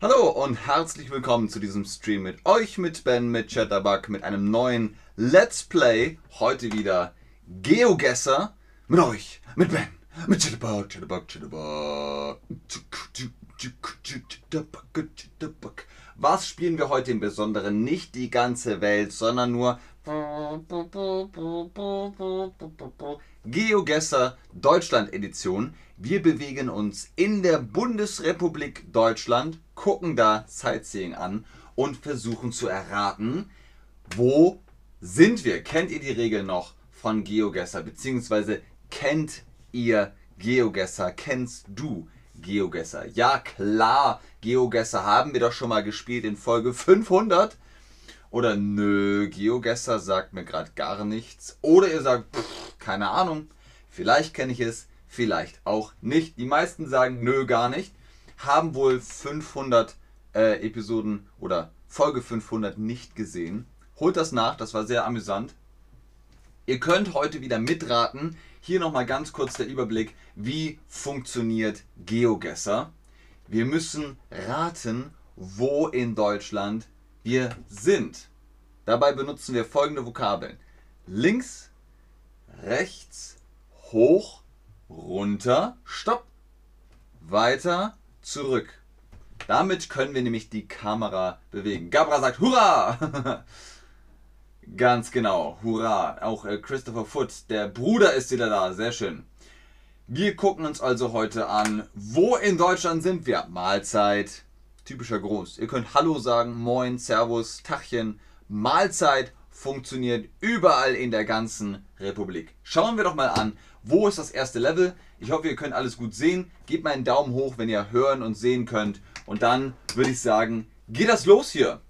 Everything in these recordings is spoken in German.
Hallo und herzlich willkommen zu diesem Stream mit euch, mit Ben, mit Chatterbug, mit einem neuen Let's Play. Heute wieder GeoGuessr mit euch, mit Ben, mit Chatterbug, Chatterbug, Chatterbug. Was spielen wir heute im Besonderen? Nicht die ganze Welt, sondern nur GeoGuessr Deutschland Edition. Wir bewegen uns in der Bundesrepublik Deutschland, gucken da Sightseeing an und versuchen zu erraten, wo sind wir? Kennt ihr die Regeln noch von GeoGuessr? Beziehungsweise kennt ihr GeoGuessr? Kennst du GeoGuessr? Ja, klar, GeoGuessr haben wir doch schon mal gespielt in Folge 500. Oder nö, GeoGuessr sagt mir gerade gar nichts. Oder ihr sagt, pff, keine Ahnung, vielleicht kenne ich es, vielleicht auch nicht. Die meisten sagen nö, gar nicht. Haben wohl 500 äh, Episoden oder Folge 500 nicht gesehen. Holt das nach, das war sehr amüsant. Ihr könnt heute wieder mitraten. Hier nochmal ganz kurz der Überblick, wie funktioniert GeoGuessr. Wir müssen raten, wo in Deutschland wir sind. Dabei benutzen wir folgende Vokabeln. Links, rechts, hoch, runter, stopp, weiter, zurück. Damit können wir nämlich die Kamera bewegen. Gabra sagt Hurra! Ganz genau, Hurra. Auch äh, Christopher Foot, der Bruder ist wieder da, sehr schön. Wir gucken uns also heute an, wo in Deutschland sind wir? Mahlzeit, typischer Gruß. Ihr könnt Hallo sagen, Moin, Servus, Tachchen. Mahlzeit funktioniert überall in der ganzen Republik. Schauen wir doch mal an, wo ist das erste Level. Ich hoffe, ihr könnt alles gut sehen. Gebt mal einen Daumen hoch, wenn ihr hören und sehen könnt. Und dann würde ich sagen, geht das los hier.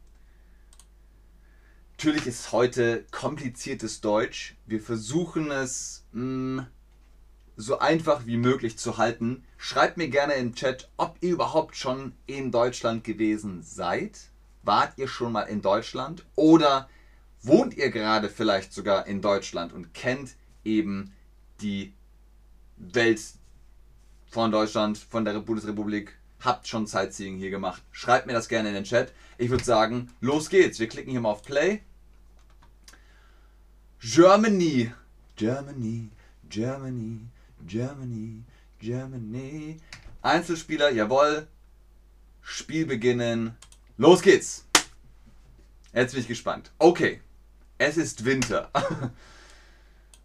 Natürlich ist heute kompliziertes Deutsch. Wir versuchen es mh, mm, so einfach wie möglich zu halten. Schreibt mir gerne im Chat, ob ihr überhaupt schon in Deutschland gewesen seid. Wart ihr schon mal in Deutschland? Oder wohnt ihr gerade vielleicht sogar in Deutschland und kennt eben die Welt von Deutschland, von der Bundesrepublik? Habt schon Sightseeing hier gemacht? Schreibt mir das gerne in den Chat. Ich würde sagen, los geht's. Wir klicken hier mal auf Play. Germany. Germany, Germany, Germany, Germany. Einzelspieler, jawohl. Spiel beginnen. Los geht's. Jetzt bin ich gespannt. Okay. Es ist Winter.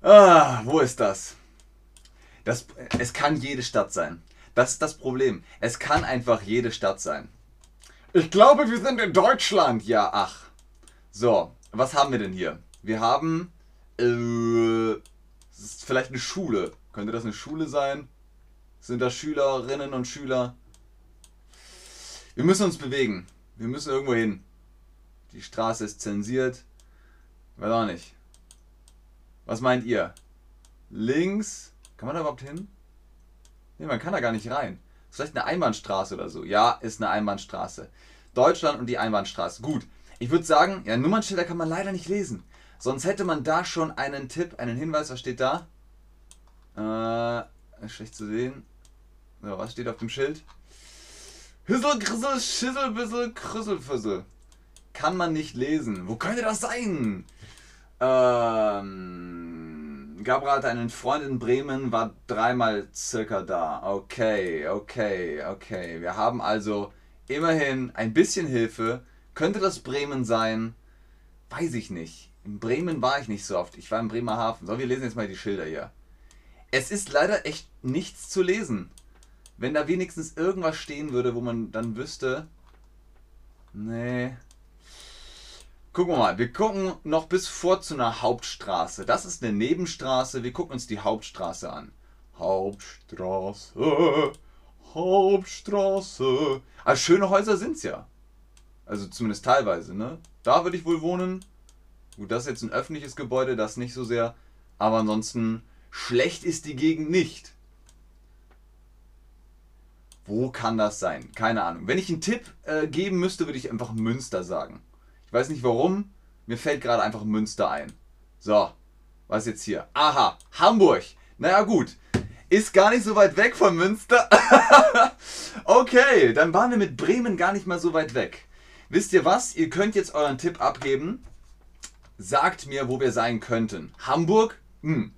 ah, wo ist das? das? Es kann jede Stadt sein. Das ist das Problem. Es kann einfach jede Stadt sein. Ich glaube, wir sind in Deutschland. Ja, ach. So, was haben wir denn hier? Wir haben. Äh, vielleicht eine Schule. Könnte das eine Schule sein? Sind das Schülerinnen und Schüler? Wir müssen uns bewegen. Wir müssen irgendwo hin. Die Straße ist zensiert. Weiß auch nicht. Was meint ihr? Links? Kann man da überhaupt hin? Ne, man kann da gar nicht rein. Ist vielleicht eine Einbahnstraße oder so. Ja, ist eine Einbahnstraße. Deutschland und die Einbahnstraße. Gut. Ich würde sagen, ja, Nummernschilder kann man leider nicht lesen. Sonst hätte man da schon einen Tipp, einen Hinweis. Was steht da? Äh, schlecht zu sehen. So, was steht auf dem Schild? Hüssel, Grissel, Schissel, Bissel, Krüsselfüssel. Kann man nicht lesen. Wo könnte das sein? Ähm, Gabriel hatte einen Freund in Bremen, war dreimal circa da. Okay, okay, okay. Wir haben also immerhin ein bisschen Hilfe. Könnte das Bremen sein? Weiß ich nicht. In Bremen war ich nicht so oft. Ich war in Bremerhaven. So, wir lesen jetzt mal die Schilder hier. Es ist leider echt nichts zu lesen. Wenn da wenigstens irgendwas stehen würde, wo man dann wüsste. Nee. Gucken wir mal. Wir gucken noch bis vor zu einer Hauptstraße. Das ist eine Nebenstraße. Wir gucken uns die Hauptstraße an. Hauptstraße. Hauptstraße. Also schöne Häuser sind es ja. Also zumindest teilweise, ne? Da würde ich wohl wohnen. Gut, das ist jetzt ein öffentliches Gebäude, das nicht so sehr. Aber ansonsten Schlecht ist die Gegend nicht. Wo kann das sein? Keine Ahnung. Wenn ich einen Tipp äh, geben müsste, würde ich einfach Münster sagen. Ich weiß nicht warum. Mir fällt gerade einfach Münster ein. So, was jetzt hier? Aha, Hamburg. Naja gut. Ist gar nicht so weit weg von Münster. okay, dann waren wir mit Bremen gar nicht mal so weit weg. Wisst ihr was? Ihr könnt jetzt euren Tipp abgeben. Sagt mir, wo wir sein könnten. Hamburg? Hm.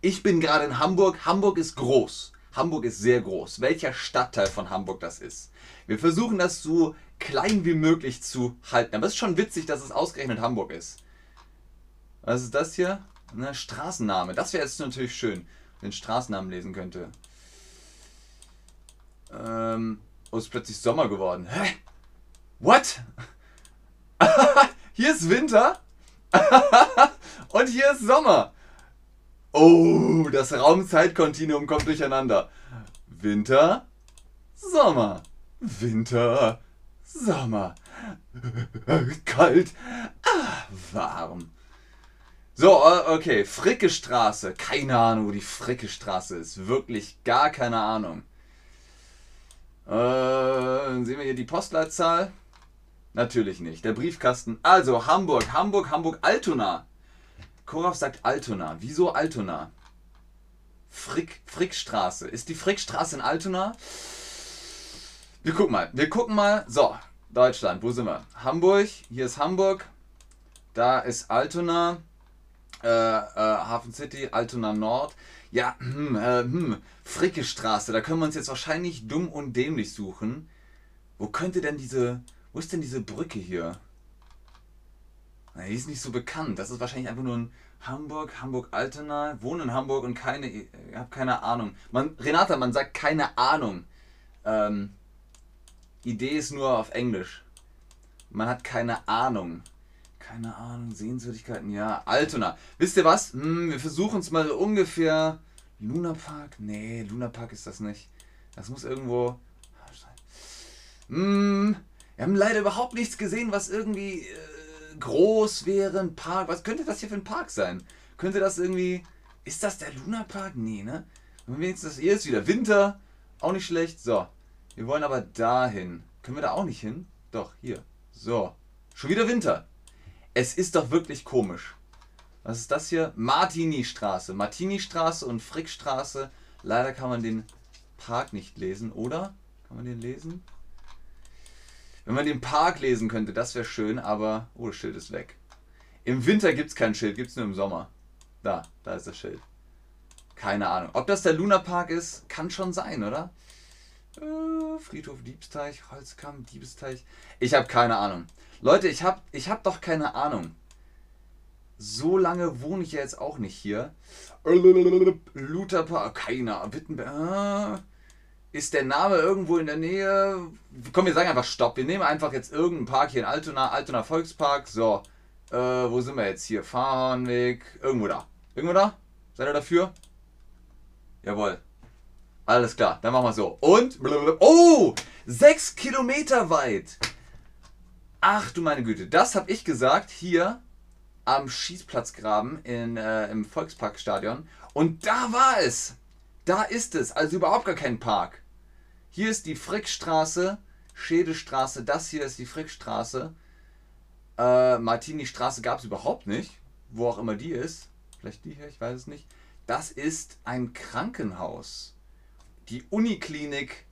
Ich bin gerade in Hamburg. Hamburg ist groß. Hamburg ist sehr groß. Welcher Stadtteil von Hamburg das ist. Wir versuchen das so klein wie möglich zu halten. Aber es ist schon witzig, dass es ausgerechnet Hamburg ist. Was ist das hier? Eine Straßenname. Das wäre jetzt natürlich schön, wenn ich den Straßennamen lesen könnte. Ähm, oh, ist plötzlich Sommer geworden. Hä? What? hier ist Winter und hier ist Sommer. Oh, das Raumzeitkontinuum kommt durcheinander. Winter, Sommer, Winter, Sommer. Kalt, ah, warm. So, äh, okay, Fricke Straße. Keine Ahnung, wo die Fricke Straße ist. Wirklich gar keine Ahnung. Äh, sehen wir hier die Postleitzahl? Natürlich nicht. Der Briefkasten. Also, Hamburg, Hamburg, Hamburg, Altona. Koraf sagt Altona. Wieso Altona? Frick, Frickstraße. Ist die Frickstraße in Altona? Wir gucken mal. Wir gucken mal. So, Deutschland. Wo sind wir? Hamburg. Hier ist Hamburg. Da ist Altona äh, äh, Hafen City, Altona Nord. Ja, hm, äh, hm, Fricke Straße, da können wir uns jetzt wahrscheinlich dumm und dämlich suchen. Wo könnte denn diese, wo ist denn diese Brücke hier? Na, die ist nicht so bekannt. Das ist wahrscheinlich einfach nur ein Hamburg, Hamburg-Altona, wohne in Hamburg und keine, ich habe keine Ahnung. Man, Renata, man sagt keine Ahnung. Ähm, Idee ist nur auf Englisch. Man hat keine Ahnung. Keine Ahnung, Sehenswürdigkeiten, ja. Altona. Wisst ihr was? Hm, wir versuchen es mal so ungefähr. Luna Park? Nee, Luna Park ist das nicht. Das muss irgendwo. Hm, wir haben leider überhaupt nichts gesehen, was irgendwie äh, groß wäre. Ein Park. Was könnte das hier für ein Park sein? Könnte das irgendwie. Ist das der Luna Park? Nee, ne? Wenigstens hier ist wieder Winter. Auch nicht schlecht. So. Wir wollen aber dahin. Können wir da auch nicht hin? Doch, hier. So. Schon wieder Winter. Es ist doch wirklich komisch. Was ist das hier? Martini-Straße. Martini-Straße und Frickstraße. Leider kann man den Park nicht lesen, oder? Kann man den lesen? Wenn man den Park lesen könnte, das wäre schön, aber. Oh, das Schild ist weg. Im Winter gibt es kein Schild, gibt es nur im Sommer. Da, da ist das Schild. Keine Ahnung. Ob das der Luna Park ist, kann schon sein, oder? Äh, Friedhof Diebsteich, Holzkamm, Diebesteich. Ich habe keine Ahnung. Leute, ich habe ich hab doch keine Ahnung. So lange wohne ich ja jetzt auch nicht hier. Lutherpark, keiner. Wittenberg. Ist der Name irgendwo in der Nähe? Komm, wir sagen einfach Stopp. Wir nehmen einfach jetzt irgendeinen Park hier in Altona, Altona Volkspark. So, äh, wo sind wir jetzt hier? Fahrhornweg. Irgendwo da. Irgendwo da? Seid ihr dafür? Jawohl. Alles klar, dann machen wir so. Und, oh, sechs Kilometer weit. Ach du meine Güte, das habe ich gesagt hier am Schießplatzgraben in, äh, im Volksparkstadion. Und da war es. Da ist es. Also überhaupt gar kein Park. Hier ist die Frickstraße, Schedestraße. Das hier ist die Frickstraße. Äh, Martini-Straße gab es überhaupt nicht. Wo auch immer die ist. Vielleicht die hier, ich weiß es nicht. Das ist ein Krankenhaus. Die Uniklinik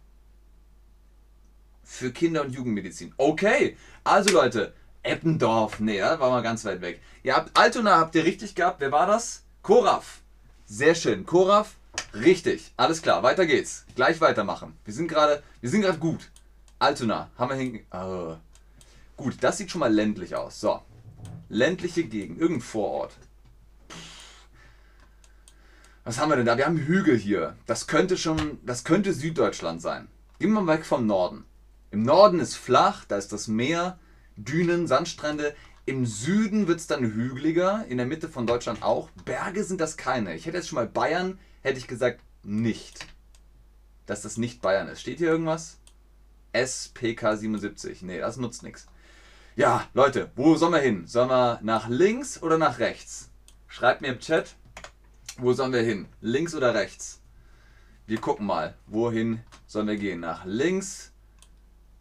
für Kinder- und Jugendmedizin. Okay, also Leute, Eppendorf, nee, das war mal ganz weit weg. Ihr habt Altona habt ihr richtig gehabt. Wer war das? Koraf. Sehr schön. Koraf, richtig. Alles klar, weiter geht's. Gleich weitermachen. Wir sind gerade, wir sind gerade gut. Altona, haben wir hin. Oh. Gut, das sieht schon mal ländlich aus. So. Ländliche Gegend, irgendein Vorort. Was haben wir denn da? Wir haben Hügel hier. Das könnte schon, das könnte Süddeutschland sein. Gehen wir mal weg vom Norden. Im Norden ist flach, da ist das Meer, Dünen, Sandstrände. Im Süden wird es dann hügeliger, in der Mitte von Deutschland auch. Berge sind das keine. Ich hätte jetzt schon mal Bayern, hätte ich gesagt, nicht. Dass das nicht Bayern ist. Steht hier irgendwas? SPK 77. Nee, das nutzt nichts. Ja, Leute, wo sollen wir hin? Sollen wir nach links oder nach rechts? Schreibt mir im Chat, wo sollen wir hin? Links oder rechts? Wir gucken mal, wohin sollen wir gehen? Nach links,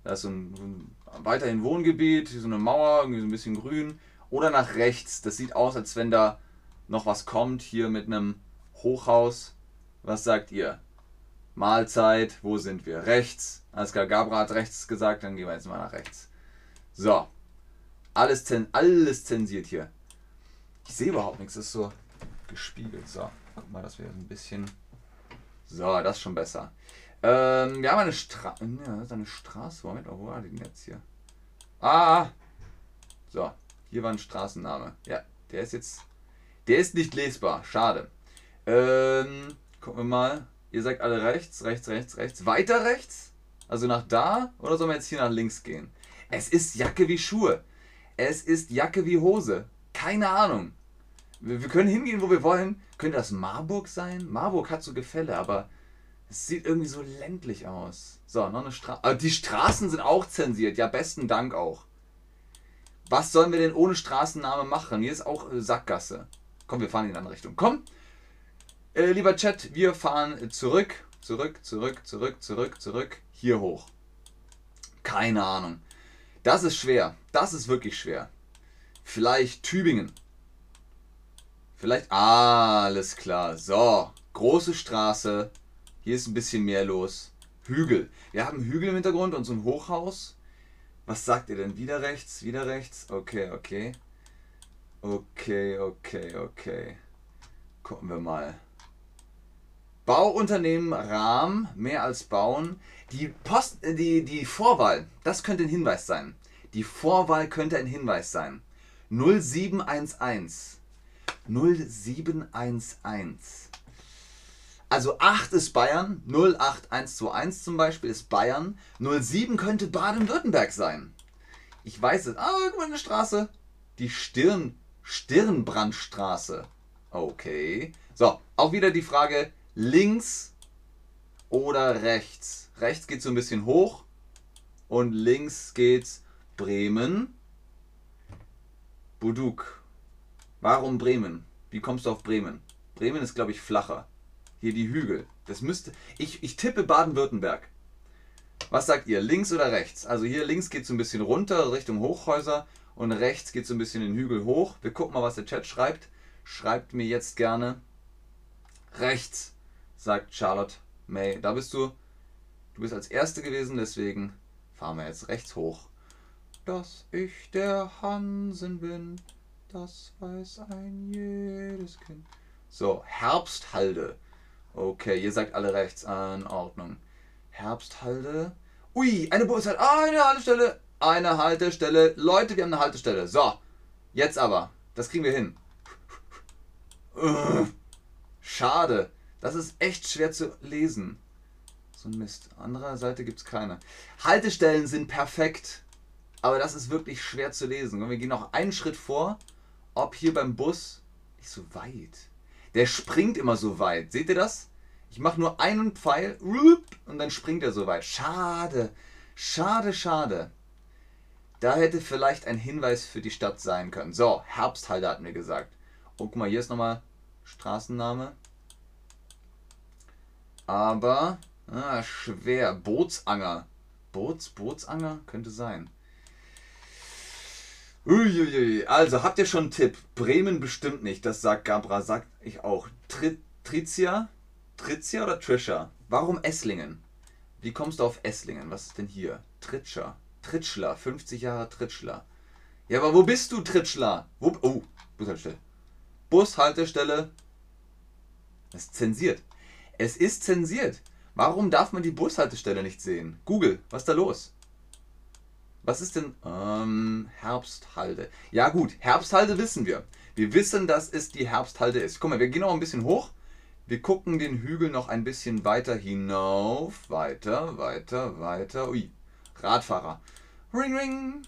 da ist so ein, weiterhin Wohngebiet, hier so eine Mauer, irgendwie so ein bisschen grün. Oder nach rechts. Das sieht aus, als wenn da noch was kommt, hier mit einem Hochhaus. Was sagt ihr? Mahlzeit, wo sind wir? Rechts. Alles Gabra hat rechts gesagt, dann gehen wir jetzt mal nach rechts. So. Alles, zens alles zensiert hier. Ich sehe überhaupt nichts, das ist so gespiegelt. So, guck mal, dass wir ein bisschen. So, das ist schon besser. Ähm, wir haben eine Straße. Ja, eine Straße. Moment, wo war die denn jetzt hier? Ah! So, hier war ein Straßenname. Ja, der ist jetzt. Der ist nicht lesbar. Schade. Ähm, gucken wir mal. Ihr sagt alle rechts, rechts, rechts, rechts. Weiter rechts? Also nach da? Oder sollen wir jetzt hier nach links gehen? Es ist Jacke wie Schuhe. Es ist Jacke wie Hose. Keine Ahnung. Wir, wir können hingehen, wo wir wollen. Könnte das Marburg sein? Marburg hat so Gefälle, aber es sieht irgendwie so ländlich aus. So, noch eine Straße. Aber die Straßen sind auch zensiert. Ja, besten Dank auch. Was sollen wir denn ohne Straßenname machen? Hier ist auch äh, Sackgasse. Komm, wir fahren in die andere Richtung. Komm! Äh, lieber Chat, wir fahren zurück, zurück, zurück, zurück, zurück, zurück, hier hoch. Keine Ahnung. Das ist schwer. Das ist wirklich schwer. Vielleicht Tübingen. Vielleicht. Ah, alles klar. So. Große Straße. Hier ist ein bisschen mehr los. Hügel. Wir haben Hügel im Hintergrund und so ein Hochhaus. Was sagt ihr denn? Wieder rechts, wieder rechts? Okay, okay. Okay, okay, okay. Gucken wir mal. Bauunternehmen Rahm, mehr als bauen. Die, Post, äh, die, die Vorwahl, das könnte ein Hinweis sein. Die Vorwahl könnte ein Hinweis sein. 0711. 0711. Also 8 ist Bayern, 08121 zum Beispiel ist Bayern, 07 könnte Baden-Württemberg sein. Ich weiß es. Ah, guck mal, eine Straße. Die Stirn, Stirnbrandstraße. Okay. So, auch wieder die Frage, links oder rechts. Rechts geht so ein bisschen hoch und links geht's Bremen. Buduk. Warum Bremen? Wie kommst du auf Bremen? Bremen ist, glaube ich, flacher. Hier die Hügel. Das müsste. Ich, ich tippe Baden-Württemberg. Was sagt ihr? Links oder rechts? Also hier links geht es so ein bisschen runter Richtung Hochhäuser und rechts geht so ein bisschen den Hügel hoch. Wir gucken mal, was der Chat schreibt. Schreibt mir jetzt gerne rechts sagt Charlotte May. Da bist du. Du bist als Erste gewesen, deswegen fahren wir jetzt rechts hoch. Dass ich der Hansen bin, das weiß ein jedes Kind. So, Herbsthalde. Okay, ihr sagt alle rechts. In Ordnung. Herbsthalde. Ui, eine Bushaltestelle. Eine Haltestelle. Eine Haltestelle. Leute, wir haben eine Haltestelle. So, jetzt aber. Das kriegen wir hin. Schade. Das ist echt schwer zu lesen. So ein Mist. Anderer Seite gibt es keine. Haltestellen sind perfekt. Aber das ist wirklich schwer zu lesen. Und wir gehen noch einen Schritt vor. Ob hier beim Bus nicht so weit. Der springt immer so weit. Seht ihr das? Ich mache nur einen Pfeil und dann springt er so weit. Schade. Schade, schade. Da hätte vielleicht ein Hinweis für die Stadt sein können. So, Herbsthalde hatten wir gesagt. Und oh, guck mal, hier ist nochmal Straßenname. Aber ah, schwer. Bootsanger. Boots, Bootsanger? Könnte sein. Uiuiui. Also, habt ihr schon einen Tipp? Bremen bestimmt nicht. Das sagt Gabra, sagt ich auch. Tri Trizia? Trizia oder Trisha? Warum Esslingen? Wie kommst du auf Esslingen? Was ist denn hier? Tritscher. Tritschler. 50 Jahre Tritschler. Ja, aber wo bist du, Tritschler? Wo, oh, Bushaltestelle. Bushaltestelle. Das ist zensiert. Es ist zensiert. Warum darf man die Bushaltestelle nicht sehen? Google, was ist da los? Was ist denn ähm, Herbsthalde? Ja gut, Herbsthalde wissen wir. Wir wissen, dass es die Herbsthalde ist. Guck mal, wir gehen noch ein bisschen hoch. Wir gucken den Hügel noch ein bisschen weiter hinauf. Weiter, weiter, weiter. Ui, Radfahrer. Ring, ring.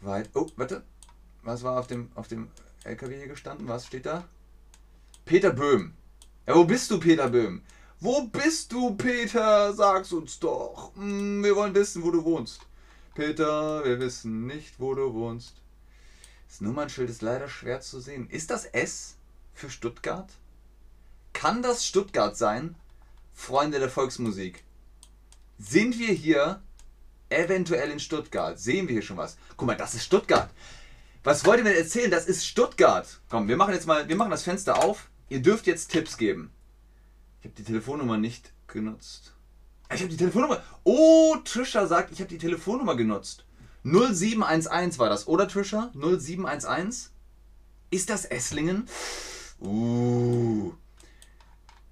Weit. Oh, warte. Was war auf dem, auf dem LKW hier gestanden? Was steht da? Peter Böhm. Ja, wo bist du, Peter Böhm? Wo bist du, Peter? Sag's uns doch. Hm, wir wollen wissen, wo du wohnst. Peter, wir wissen nicht, wo du wohnst. Das Nummernschild ist leider schwer zu sehen. Ist das S für Stuttgart? Kann das Stuttgart sein? Freunde der Volksmusik. Sind wir hier eventuell in Stuttgart? Sehen wir hier schon was? Guck mal, das ist Stuttgart. Was wollt ihr mir erzählen? Das ist Stuttgart. Komm, wir machen jetzt mal, wir machen das Fenster auf. Ihr dürft jetzt Tipps geben. Ich habe die Telefonnummer nicht genutzt. Ich habe die Telefonnummer. Oh, Trisha sagt, ich habe die Telefonnummer genutzt. 0711 war das, oder Trisha? 0711? Ist das Esslingen? Uh.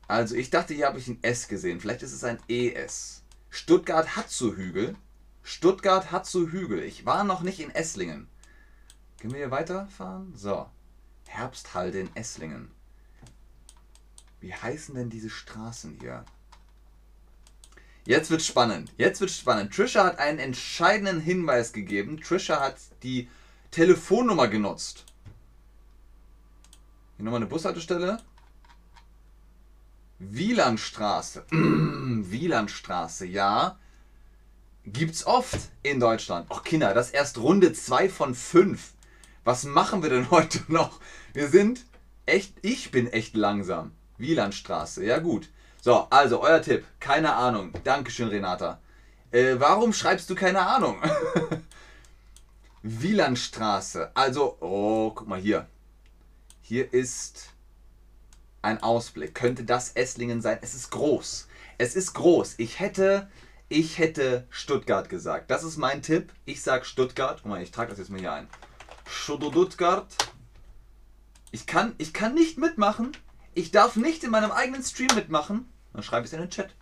Also ich dachte, hier habe ich ein S gesehen. Vielleicht ist es ein ES. Stuttgart hat so Hügel. Stuttgart hat so Hügel. Ich war noch nicht in Esslingen. Können wir hier weiterfahren? So. Herbsthalde in Esslingen. Wie heißen denn diese Straßen hier? Jetzt wird spannend. Jetzt wird spannend. Trisha hat einen entscheidenden Hinweis gegeben. Trisha hat die Telefonnummer genutzt. Hier nochmal eine Bushaltestelle. Wielandstraße. Wielandstraße, ja. Gibt's oft in Deutschland. Och, Kinder, das ist erst Runde 2 von 5. Was machen wir denn heute noch? Wir sind echt, ich bin echt langsam. Wielandstraße, ja gut. So, also euer Tipp. Keine Ahnung. Dankeschön, Renata. Äh, warum schreibst du keine Ahnung? Wielandstraße. Also, oh, guck mal hier. Hier ist ein Ausblick. Könnte das Esslingen sein? Es ist groß. Es ist groß. Ich hätte, ich hätte Stuttgart gesagt. Das ist mein Tipp. Ich sag Stuttgart. Guck mal, ich trage das jetzt mal hier ein. Stuttgart. Ich kann, ich kann nicht mitmachen. Ich darf nicht in meinem eigenen Stream mitmachen. Dann schreib es in den Chat.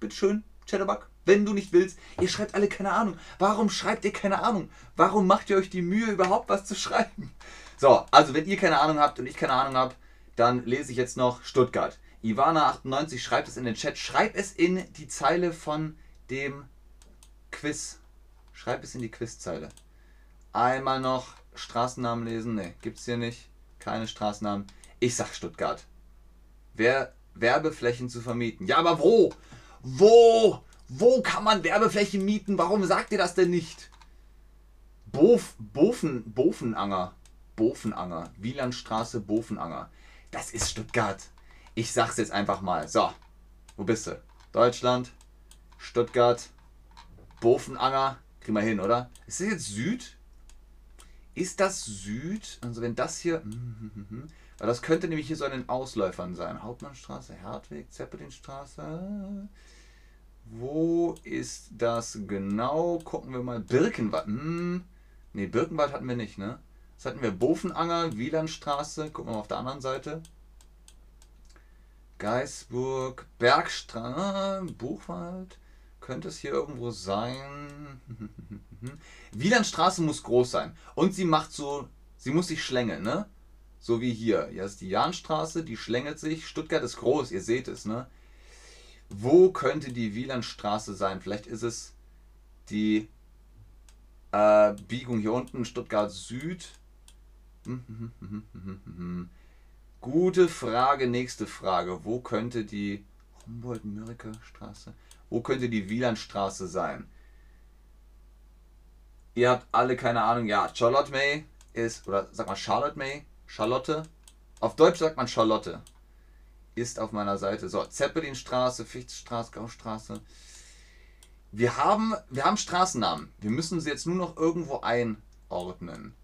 Bitteschön, Chatterbug. Wenn du nicht willst, ihr schreibt alle keine Ahnung. Warum schreibt ihr keine Ahnung? Warum macht ihr euch die Mühe, überhaupt was zu schreiben? So, also wenn ihr keine Ahnung habt und ich keine Ahnung habe, dann lese ich jetzt noch Stuttgart. Ivana98 schreibt es in den Chat. Schreib es in die Zeile von dem Quiz. Schreib es in die Quizzeile. Einmal noch Straßennamen lesen. Ne, gibt's hier nicht. Keine Straßennamen. Ich sag Stuttgart. Wer Werbeflächen zu vermieten. Ja, aber wo? Wo? Wo kann man Werbeflächen mieten? Warum sagt ihr das denn nicht? Bof, Bofen, Bofenanger. Bofenanger. Wielandstraße, Bofenanger. Das ist Stuttgart. Ich sag's jetzt einfach mal. So, wo bist du? Deutschland, Stuttgart, Bofenanger. Kriegen wir hin, oder? Ist das jetzt Süd? Ist das Süd? Also wenn das hier... Das könnte nämlich hier so an den Ausläufern sein. Hauptmannstraße, Hertweg, Zeppelinstraße. Wo ist das genau? Gucken wir mal. Birkenwald. Ne, Birkenwald hatten wir nicht, ne? Das hatten wir Bofenanger, Wielandstraße. Gucken wir mal auf der anderen Seite. Geisburg, Bergstraße, Buchwald. Könnte es hier irgendwo sein? Wielandstraße muss groß sein. Und sie macht so, sie muss sich schlängeln, ne? So wie hier. Hier ist die Jahnstraße, die schlängelt sich. Stuttgart ist groß, ihr seht es, ne? Wo könnte die Wielandstraße sein? Vielleicht ist es die äh, Biegung hier unten, Stuttgart Süd. Gute Frage, nächste Frage. Wo könnte die Humboldt-Mürike Straße? Wo könnte die Wielandstraße sein? Ihr habt alle keine Ahnung. Ja, Charlotte May ist, oder sag mal Charlotte May, Charlotte. Auf Deutsch sagt man Charlotte. Ist auf meiner Seite. So, Zeppelinstraße, Fichtstraße, Gaustraße. Wir haben, wir haben Straßennamen. Wir müssen sie jetzt nur noch irgendwo einordnen.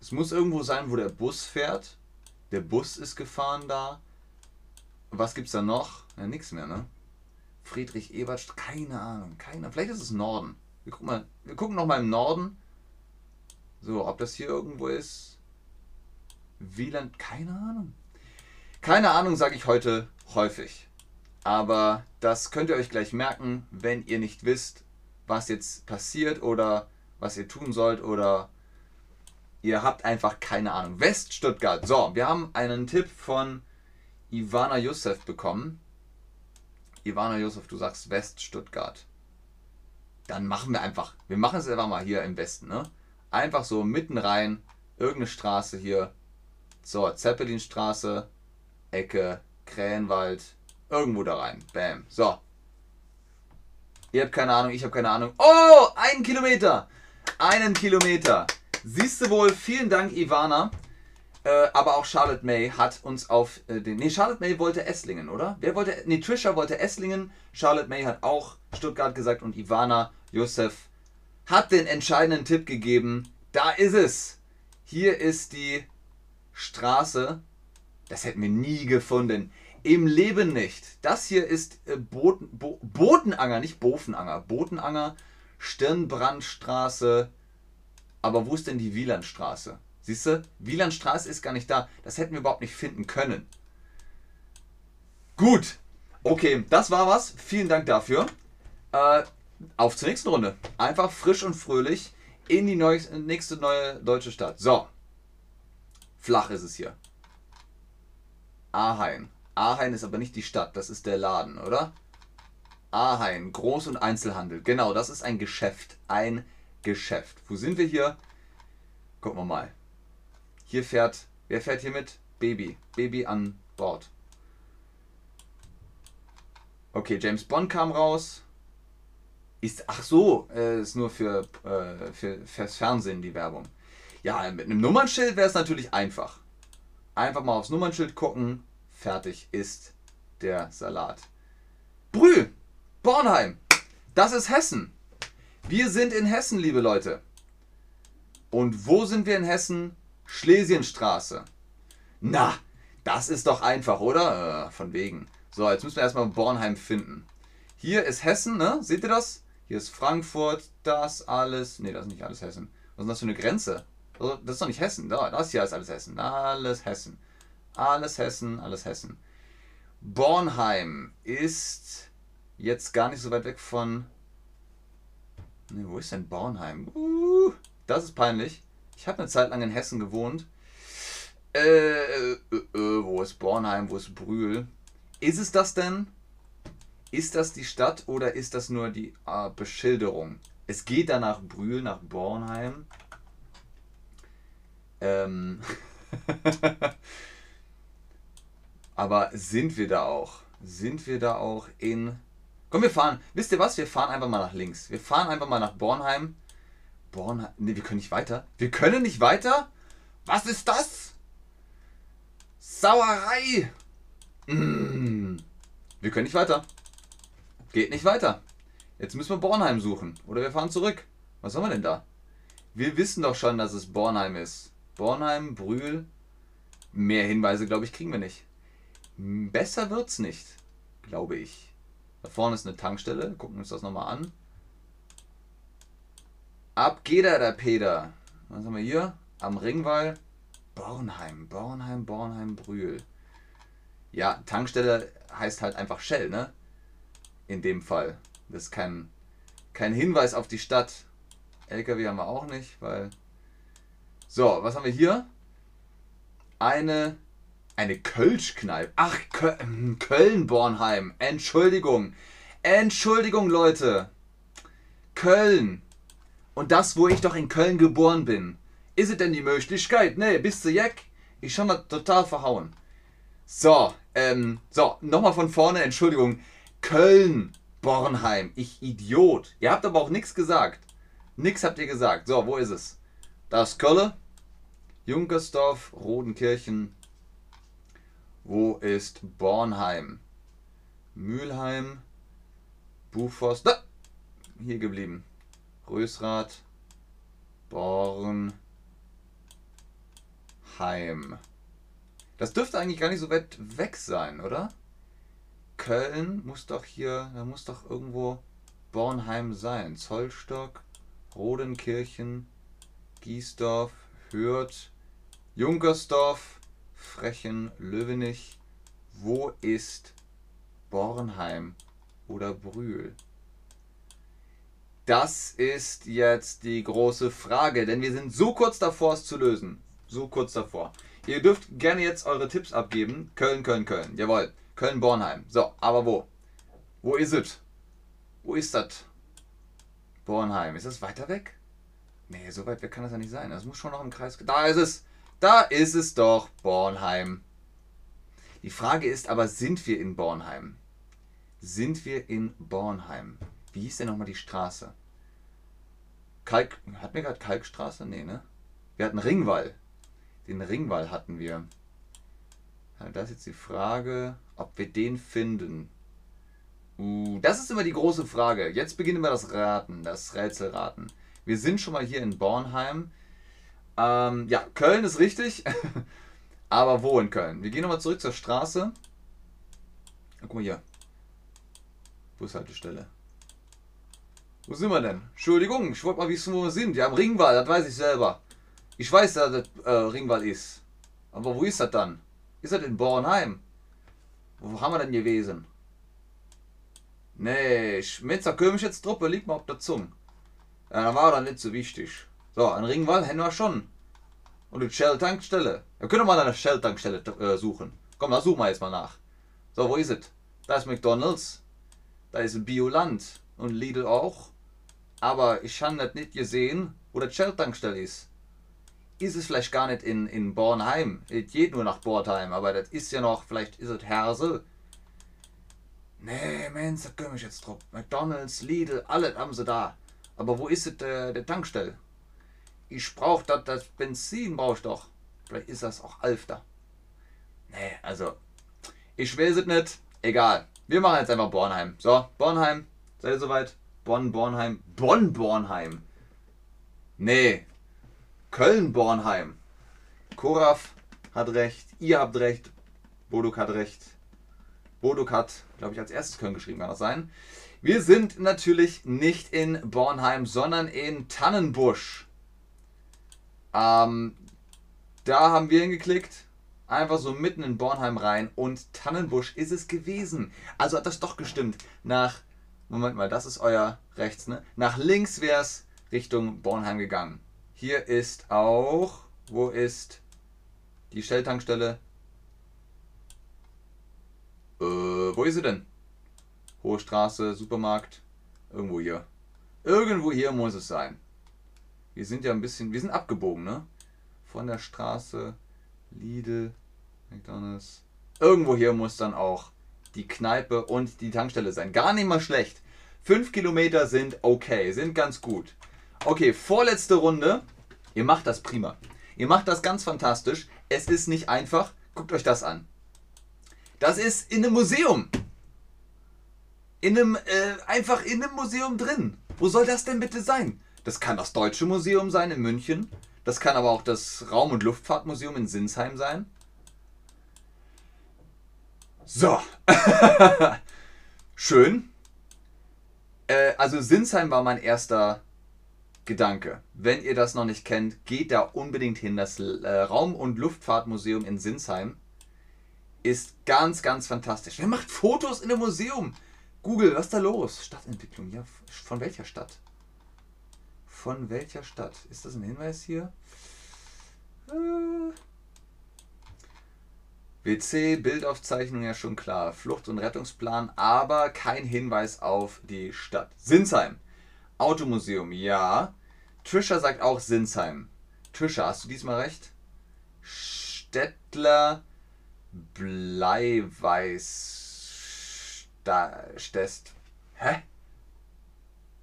Es muss irgendwo sein, wo der Bus fährt. Der Bus ist gefahren da. Was gibt's da noch? Ja, nichts mehr, ne? Friedrich Ebert, keine Ahnung, keine Vielleicht ist es Norden. Wir gucken, mal, wir gucken noch mal im Norden. So, ob das hier irgendwo ist. Wieland, keine Ahnung. Keine Ahnung, sage ich heute häufig. Aber das könnt ihr euch gleich merken, wenn ihr nicht wisst, was jetzt passiert oder was ihr tun sollt oder ihr habt einfach keine Ahnung. West Stuttgart. So, wir haben einen Tipp von Ivana Youssef bekommen. Ivana Youssef, du sagst West Stuttgart. Dann machen wir einfach, wir machen es einfach mal hier im Westen, ne? Einfach so mitten rein, irgendeine Straße hier, so, Zeppelinstraße, Ecke, Krähenwald, irgendwo da rein. Bam. So. Ihr habt keine Ahnung, ich habe keine Ahnung. Oh, einen Kilometer. Einen Kilometer. Siehst du wohl, vielen Dank, Ivana. Äh, aber auch Charlotte May hat uns auf äh, den. Nee, Charlotte May wollte Esslingen, oder? Wer wollte. Nee, Trisha wollte Esslingen. Charlotte May hat auch Stuttgart gesagt und Ivana Josef hat den entscheidenden Tipp gegeben. Da ist es. Hier ist die Straße. Das hätten wir nie gefunden. Im Leben nicht. Das hier ist äh, Boten, Bo, Botenanger, nicht Bofenanger. Botenanger, Stirnbrandstraße. Aber wo ist denn die Wielandstraße? Siehst du, Wielandstraße ist gar nicht da. Das hätten wir überhaupt nicht finden können. Gut. Okay, das war was. Vielen Dank dafür. Äh, auf zur nächsten Runde. Einfach frisch und fröhlich in die neu, nächste neue deutsche Stadt. So. Flach ist es hier. Ahain. Ahain ist aber nicht die Stadt, das ist der Laden, oder? Ahain, Groß- und Einzelhandel. Genau, das ist ein Geschäft. Ein Geschäft. Wo sind wir hier? Gucken wir mal. Hier fährt, wer fährt hier mit? Baby. Baby an Bord. Okay, James Bond kam raus. Ist, ach so, äh, ist nur für, äh, für fürs Fernsehen die Werbung. Ja, mit einem Nummernschild wäre es natürlich einfach. Einfach mal aufs Nummernschild gucken, fertig ist der Salat. Brühl, Bornheim, das ist Hessen. Wir sind in Hessen, liebe Leute. Und wo sind wir in Hessen? Schlesienstraße. Na, das ist doch einfach, oder? Äh, von wegen. So, jetzt müssen wir erstmal Bornheim finden. Hier ist Hessen, ne? Seht ihr das? Hier ist Frankfurt, das alles. Ne, das ist nicht alles Hessen. Was ist das für eine Grenze? Also, das ist doch nicht Hessen. Das hier ist alles Hessen. Alles Hessen. Alles Hessen, alles Hessen. Bornheim ist jetzt gar nicht so weit weg von. Ne, wo ist denn Bornheim? Uh, das ist peinlich. Ich habe eine Zeit lang in Hessen gewohnt. Äh, äh, äh, wo ist Bornheim? Wo ist Brühl? Ist es das denn? Ist das die Stadt oder ist das nur die äh, Beschilderung? Es geht da nach Brühl, nach Bornheim. Ähm Aber sind wir da auch? Sind wir da auch in. Komm, wir fahren. Wisst ihr was? Wir fahren einfach mal nach links. Wir fahren einfach mal nach Bornheim. Bornheim. Ne, wir können nicht weiter. Wir können nicht weiter? Was ist das? Sauerei! Mmh. Wir können nicht weiter. Geht nicht weiter. Jetzt müssen wir Bornheim suchen. Oder wir fahren zurück. Was haben wir denn da? Wir wissen doch schon, dass es Bornheim ist. Bornheim, Brühl. Mehr Hinweise, glaube ich, kriegen wir nicht. Besser wird's nicht, glaube ich. Da vorne ist eine Tankstelle. Gucken wir uns das nochmal an. Ab geht er, der Peter. Was haben wir hier? Am Ringwall. Bornheim, Bornheim, Bornheim, Brühl. Ja, Tankstelle heißt halt einfach Shell, ne? in dem Fall. Das ist kein, kein Hinweis auf die Stadt. LKW haben wir auch nicht, weil. So, was haben wir hier? Eine, eine Kölschkneipe. Ach, Köln-Bornheim. Entschuldigung. Entschuldigung, Leute. Köln. Und das, wo ich doch in Köln geboren bin. Ist es denn die Möglichkeit? Nee, bist du Jack? Ich schon mal total verhauen. So, ähm, so, nochmal von vorne, Entschuldigung. Köln, Bornheim. Ich Idiot. Ihr habt aber auch nichts gesagt. Nix habt ihr gesagt. So, wo ist es? Das Köln, Junkersdorf, Rodenkirchen. Wo ist Bornheim? Mülheim, Buforst. Da! Hier geblieben. Rösrath, Bornheim. Das dürfte eigentlich gar nicht so weit weg sein, oder? Köln muss doch hier, da muss doch irgendwo Bornheim sein. Zollstock, Rodenkirchen, Giesdorf, Hürth, Junkersdorf, Frechen, Löwenich. Wo ist Bornheim oder Brühl? Das ist jetzt die große Frage, denn wir sind so kurz davor, es zu lösen. So kurz davor. Ihr dürft gerne jetzt eure Tipps abgeben. Köln, Köln, Köln. Jawohl. Köln-Bornheim. So, aber wo? Wo ist es? Wo ist das? Bornheim. Ist das weiter weg? Nee, so weit weg kann das ja nicht sein. Das muss schon noch im Kreis. Da ist es. Da ist es doch. Bornheim. Die Frage ist aber, sind wir in Bornheim? Sind wir in Bornheim? Wie hieß denn nochmal die Straße? Kalk. Hatten wir gerade Kalkstraße? Nee, ne? Wir hatten Ringwall. Den Ringwall hatten wir. Da ist jetzt die Frage, ob wir den finden. Uh, das ist immer die große Frage. Jetzt beginnen wir das Raten, das Rätselraten. Wir sind schon mal hier in Bornheim. Ähm, ja, Köln ist richtig. Aber wo in Köln? Wir gehen nochmal zurück zur Straße. Guck mal hier. Bushaltestelle. Wo sind wir denn? Entschuldigung, ich wollte mal wissen, wo wir sind. Ja, am Ringwall, das weiß ich selber. Ich weiß, dass das äh, Ringwall ist. Aber wo ist das dann? Ist das in Bornheim? Wo haben wir denn gewesen? Nee, Schmitzer jetzt Truppe liegt mal auf der Zunge. Ja, dann war das nicht so wichtig. So, ein Ringwall hätten wir schon. Und eine Shell-Tankstelle. Wir können mal eine Shell-Tankstelle äh, suchen. Komm, da suchen wir jetzt mal nach. So, wo ist es? Da ist McDonalds. Da ist Bioland. Und Lidl auch. Aber ich habe nicht gesehen, wo der Shell-Tankstelle ist. Ist es vielleicht gar nicht in, in Bornheim. Es geht nur nach Bornheim, aber das ist ja noch, vielleicht ist es Hersel. Nee, Mensch, da komme ich jetzt drauf. McDonalds, Lidl, alles haben sie da. Aber wo ist es der, der Tankstelle? Ich brauche das, das Benzin brauche ich doch. Vielleicht ist das auch Alfter. Nee, also, ich weiß es nicht. Egal. Wir machen jetzt einfach Bornheim. So, Bornheim. Seid ihr soweit? Bonn, Bornheim. Bonn, Bornheim. Nee. Köln, Bornheim. Koraf hat recht. Ihr habt recht. Boduk hat recht. Boduk hat, glaube ich, als erstes Köln geschrieben, kann das sein? Wir sind natürlich nicht in Bornheim, sondern in Tannenbusch. Ähm, da haben wir hingeklickt. Einfach so mitten in Bornheim rein und Tannenbusch ist es gewesen. Also hat das doch gestimmt. Nach, Moment mal, das ist euer rechts, ne? Nach links wäre es Richtung Bornheim gegangen. Hier ist auch, wo ist die Stelltankstelle? Äh, wo ist sie denn? Hohe Straße, Supermarkt, irgendwo hier. Irgendwo hier muss es sein. Wir sind ja ein bisschen, wir sind abgebogen, ne? Von der Straße, Lidl, McDonalds. Irgendwo hier muss dann auch die Kneipe und die Tankstelle sein. Gar nicht mal schlecht. Fünf Kilometer sind okay, sind ganz gut. Okay, vorletzte Runde. Ihr macht das prima. Ihr macht das ganz fantastisch. Es ist nicht einfach. Guckt euch das an. Das ist in einem Museum. In einem, äh, einfach in einem Museum drin. Wo soll das denn bitte sein? Das kann das Deutsche Museum sein in München. Das kann aber auch das Raum- und Luftfahrtmuseum in Sinsheim sein. So. Schön. Äh, also Sinsheim war mein erster Gedanke. Wenn ihr das noch nicht kennt, geht da unbedingt hin. Das äh, Raum- und Luftfahrtmuseum in Sinsheim ist ganz, ganz fantastisch. Wer macht Fotos in einem Museum? Google, was ist da los? Stadtentwicklung, ja, von welcher Stadt? Von welcher Stadt? Ist das ein Hinweis hier? Äh. WC, Bildaufzeichnung ja schon klar. Flucht- und Rettungsplan, aber kein Hinweis auf die Stadt. Sinsheim. Automuseum, ja. Trisha sagt auch Sinsheim. Trisha, hast du diesmal recht? Stettler Bleiweiß Stest. Hä?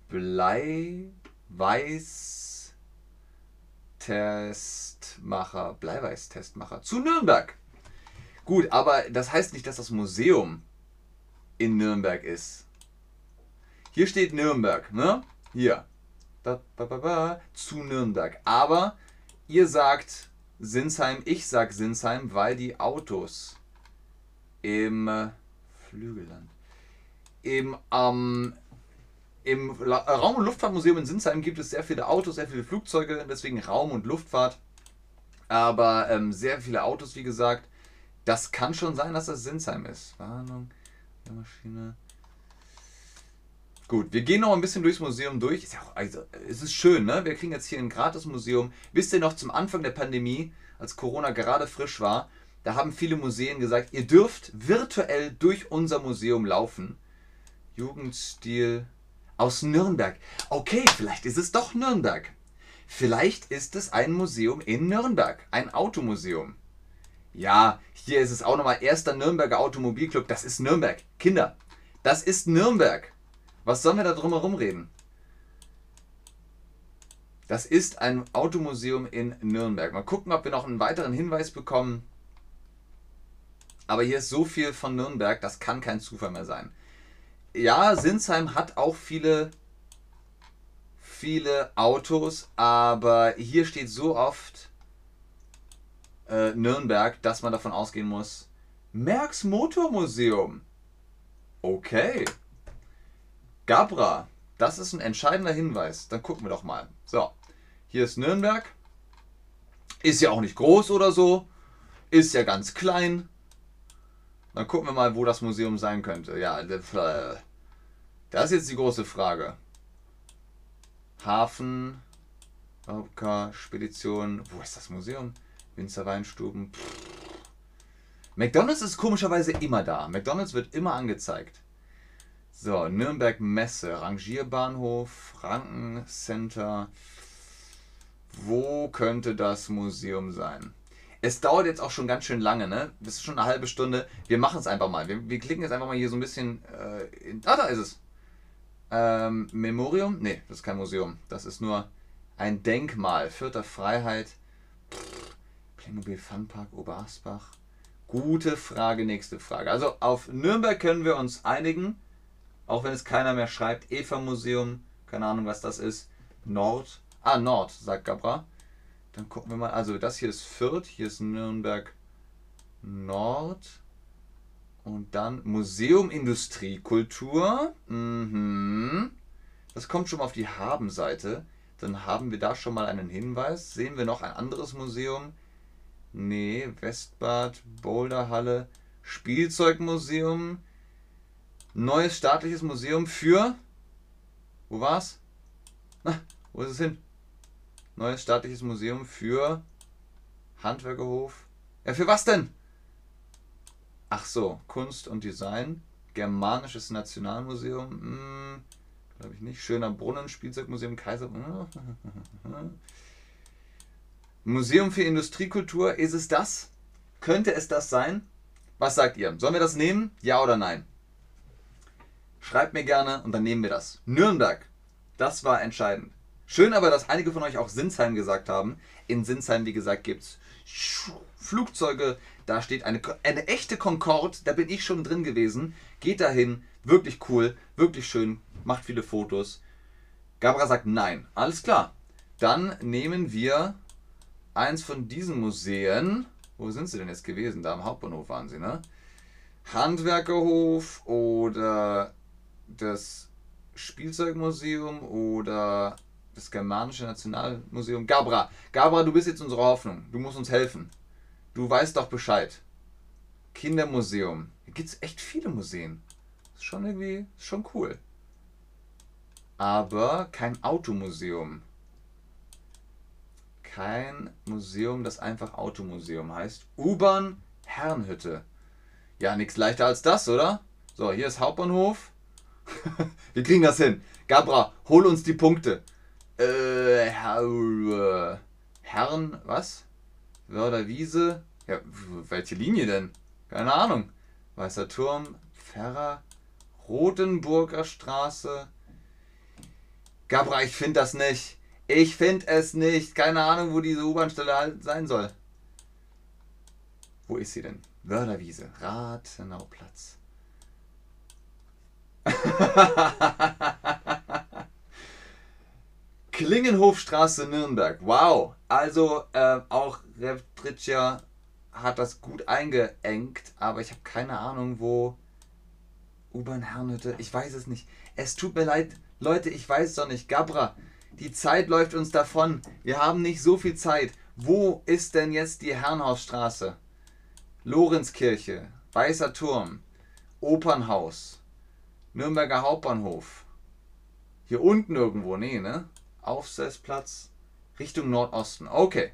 Bleiweiß Testmacher. Bleiweiß-Testmacher. Zu Nürnberg. Gut, aber das heißt nicht, dass das Museum in Nürnberg ist. Hier steht Nürnberg, ne? Hier. Ba, ba, ba, zu Nürnberg. Aber ihr sagt Sinsheim, ich sag Sinsheim, weil die Autos im Flügelland, im, ähm, im äh, Raum- und Luftfahrtmuseum in Sinsheim gibt es sehr viele Autos, sehr viele Flugzeuge, deswegen Raum- und Luftfahrt. Aber ähm, sehr viele Autos, wie gesagt. Das kann schon sein, dass das Sinsheim ist. Warnung, Maschine. Gut, wir gehen noch ein bisschen durchs Museum durch. Ist ja auch, also, es ist schön, ne? Wir kriegen jetzt hier ein gratis Museum. Wisst ihr noch, zum Anfang der Pandemie, als Corona gerade frisch war, da haben viele Museen gesagt, ihr dürft virtuell durch unser Museum laufen. Jugendstil aus Nürnberg. Okay, vielleicht ist es doch Nürnberg. Vielleicht ist es ein Museum in Nürnberg, ein Automuseum. Ja, hier ist es auch nochmal erster Nürnberger Automobilclub. Das ist Nürnberg. Kinder, das ist Nürnberg. Was sollen wir da drumherum reden? Das ist ein Automuseum in Nürnberg. Mal gucken, ob wir noch einen weiteren Hinweis bekommen. Aber hier ist so viel von Nürnberg, das kann kein Zufall mehr sein. Ja, Sinsheim hat auch viele, viele Autos, aber hier steht so oft äh, Nürnberg, dass man davon ausgehen muss. Merks Motormuseum. Okay. Gabra, das ist ein entscheidender Hinweis. Dann gucken wir doch mal. So, hier ist Nürnberg. Ist ja auch nicht groß oder so. Ist ja ganz klein. Dann gucken wir mal, wo das Museum sein könnte. Ja, das ist jetzt die große Frage. Hafen, Oka, Spedition. Wo ist das Museum? Winzer Weinstuben. McDonalds ist komischerweise immer da. McDonalds wird immer angezeigt. So, Nürnberg Messe, Rangierbahnhof, Frankencenter. Wo könnte das Museum sein? Es dauert jetzt auch schon ganz schön lange, ne? Das ist schon eine halbe Stunde. Wir machen es einfach mal. Wir, wir, klicken jetzt einfach mal hier so ein bisschen. Äh, in, ah, da ist es. Ähm, Memorium? Ne, das ist kein Museum. Das ist nur ein Denkmal. Vierter Freiheit. Pff, Playmobil Funpark Oberasbach. Gute Frage, nächste Frage. Also auf Nürnberg können wir uns einigen, auch wenn es keiner mehr schreibt. Eva Museum, keine Ahnung, was das ist. Nord. Ah, Nord, sagt Gabra. Dann gucken wir mal. Also das hier ist Fürth, hier ist Nürnberg Nord. Und dann Museum Industrie Kultur. Mhm. Das kommt schon mal auf die Haben-Seite. Dann haben wir da schon mal einen Hinweis. Sehen wir noch ein anderes Museum? Nee, Westbad, Boulderhalle, Spielzeugmuseum, neues staatliches Museum für. Wo war's? Na, wo ist es hin? Neues staatliches Museum für Handwerkerhof. Ja, für was denn? Ach so, Kunst und Design. Germanisches Nationalmuseum. Hm, Glaube ich nicht. Schöner Brunnen, Spielzeugmuseum, Kaiser. Museum für Industriekultur, ist es das? Könnte es das sein? Was sagt ihr? Sollen wir das nehmen? Ja oder nein? Schreibt mir gerne und dann nehmen wir das. Nürnberg, das war entscheidend. Schön aber, dass einige von euch auch Sinsheim gesagt haben. In Sinsheim, wie gesagt, gibt es Flugzeuge. Da steht eine, eine echte Concorde. Da bin ich schon drin gewesen. Geht dahin. Wirklich cool. Wirklich schön. Macht viele Fotos. Gabra sagt nein. Alles klar. Dann nehmen wir eins von diesen Museen, wo sind sie denn jetzt gewesen? Da am Hauptbahnhof waren sie, ne? Handwerkerhof oder das Spielzeugmuseum oder das Germanische Nationalmuseum. Gabra, Gabra, du bist jetzt unsere Hoffnung. Du musst uns helfen. Du weißt doch Bescheid. Kindermuseum. Hier gibt es echt viele Museen. Ist schon irgendwie, ist schon cool. Aber kein Automuseum kein Museum, das einfach Automuseum heißt. U-Bahn Herrenhütte. Ja, nichts leichter als das, oder? So, hier ist Hauptbahnhof. Wir kriegen das hin. Gabra, hol uns die Punkte. Äh, Herr, Herren, was? Wörderwiese. Ja, welche Linie denn? Keine Ahnung. Weißer Turm, Ferrer, Rotenburger Straße. Gabra, ich finde das nicht. Ich finde es nicht. Keine Ahnung, wo diese U-Bahn-Stelle halt sein soll. Wo ist sie denn? Wörderwiese. Rathenauplatz. Klingenhofstraße Nürnberg. Wow. Also äh, auch Rev Tritscher hat das gut eingeengt, aber ich habe keine Ahnung, wo U-Bahn Herrnhütte. Ich weiß es nicht. Es tut mir leid, Leute, ich weiß es doch nicht. Gabra, die Zeit läuft uns davon. Wir haben nicht so viel Zeit. Wo ist denn jetzt die Herrenhausstraße? Lorenzkirche, Weißer Turm, Opernhaus, Nürnberger Hauptbahnhof. Hier unten irgendwo, nee, ne? Aufsetzplatz, Richtung Nordosten. Okay.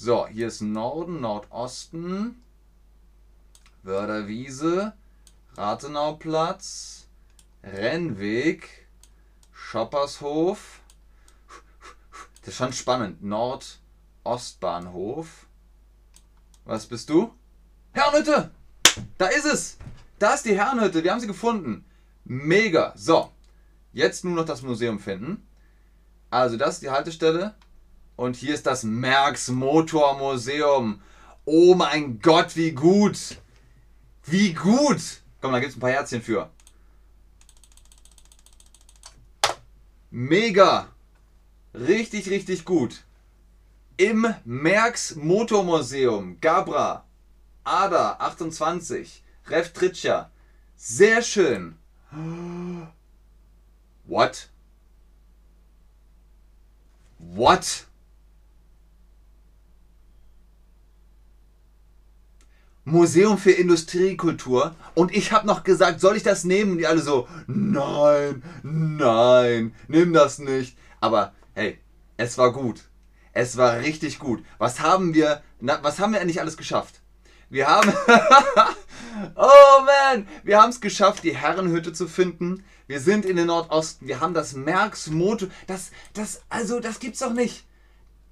So, hier ist Norden, Nordosten, Wörderwiese, Rathenauplatz, Rennweg, Schoppershof, das ist schon spannend. Nord-Ostbahnhof. Was bist du? Herrenhütte! Da ist es! Da ist die Herrenhütte. Wir haben sie gefunden. Mega. So. Jetzt nur noch das Museum finden. Also, das ist die Haltestelle. Und hier ist das Merx Motormuseum. Oh mein Gott, wie gut! Wie gut! Komm, da gibt es ein paar Herzchen für. Mega! Richtig, richtig gut. Im Merx Motormuseum, Gabra, Ada 28, Rev Tritscher. Sehr schön. What? What? Museum für Industriekultur und ich habe noch gesagt, soll ich das nehmen? Und die alle so, nein, nein, nimm das nicht. Aber hey, es war gut. Es war richtig gut. Was haben wir, na, was haben wir eigentlich alles geschafft? Wir haben, oh man, wir haben es geschafft, die Herrenhütte zu finden. Wir sind in den Nordosten. Wir haben das Merks Motor, das, das, also das gibt's doch nicht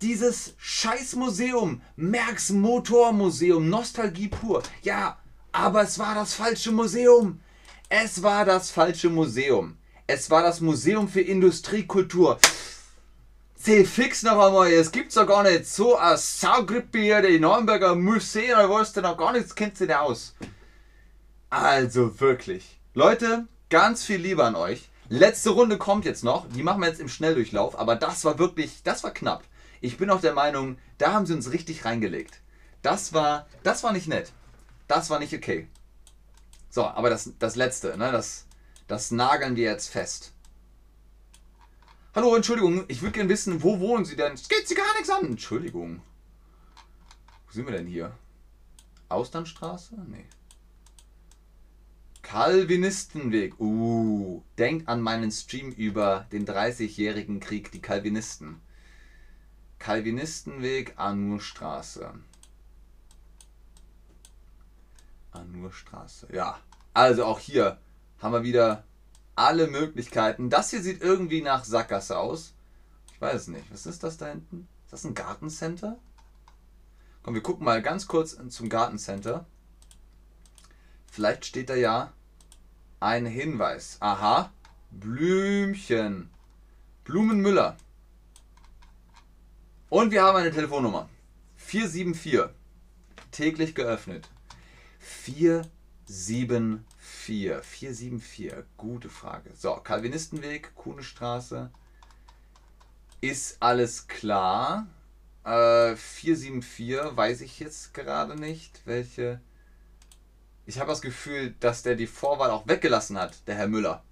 dieses Scheißmuseum, Merks Motormuseum, Nostalgie pur. Ja, aber es war das falsche Museum. Es war das falsche Museum. Es war das Museum für Industriekultur. Seh fix noch einmal, es gibt's doch gar nicht. So ein Saugrippe hier, die Nürnberger Museen, da weißt du noch gar nichts, kennst du nicht aus. Also wirklich. Leute, ganz viel Liebe an euch. Letzte Runde kommt jetzt noch. Die machen wir jetzt im Schnelldurchlauf. Aber das war wirklich, das war knapp. Ich bin auch der Meinung, da haben sie uns richtig reingelegt. Das war, das war nicht nett. Das war nicht okay. So, aber das, das letzte, ne, das, das nageln wir jetzt fest. Hallo, Entschuldigung, ich würde gerne wissen, wo wohnen Sie denn? Es geht Sie gar nichts an. Entschuldigung. Wo sind wir denn hier? Austernstraße? Nee. Calvinistenweg. Uh, denkt an meinen Stream über den 30-jährigen Krieg, die Calvinisten. Calvinistenweg, Anurstraße. Anurstraße, ja. Also auch hier haben wir wieder alle Möglichkeiten. Das hier sieht irgendwie nach Sackgasse aus. Ich weiß es nicht. Was ist das da hinten? Ist das ein Gartencenter? Komm, wir gucken mal ganz kurz zum Gartencenter. Vielleicht steht da ja ein Hinweis. Aha, Blümchen. Blumenmüller. Und wir haben eine Telefonnummer. 474. Täglich geöffnet. 474. 474. Gute Frage. So, Calvinistenweg, Kuhnestraße. Ist alles klar. Äh, 474 weiß ich jetzt gerade nicht, welche. Ich habe das Gefühl, dass der die Vorwahl auch weggelassen hat, der Herr Müller.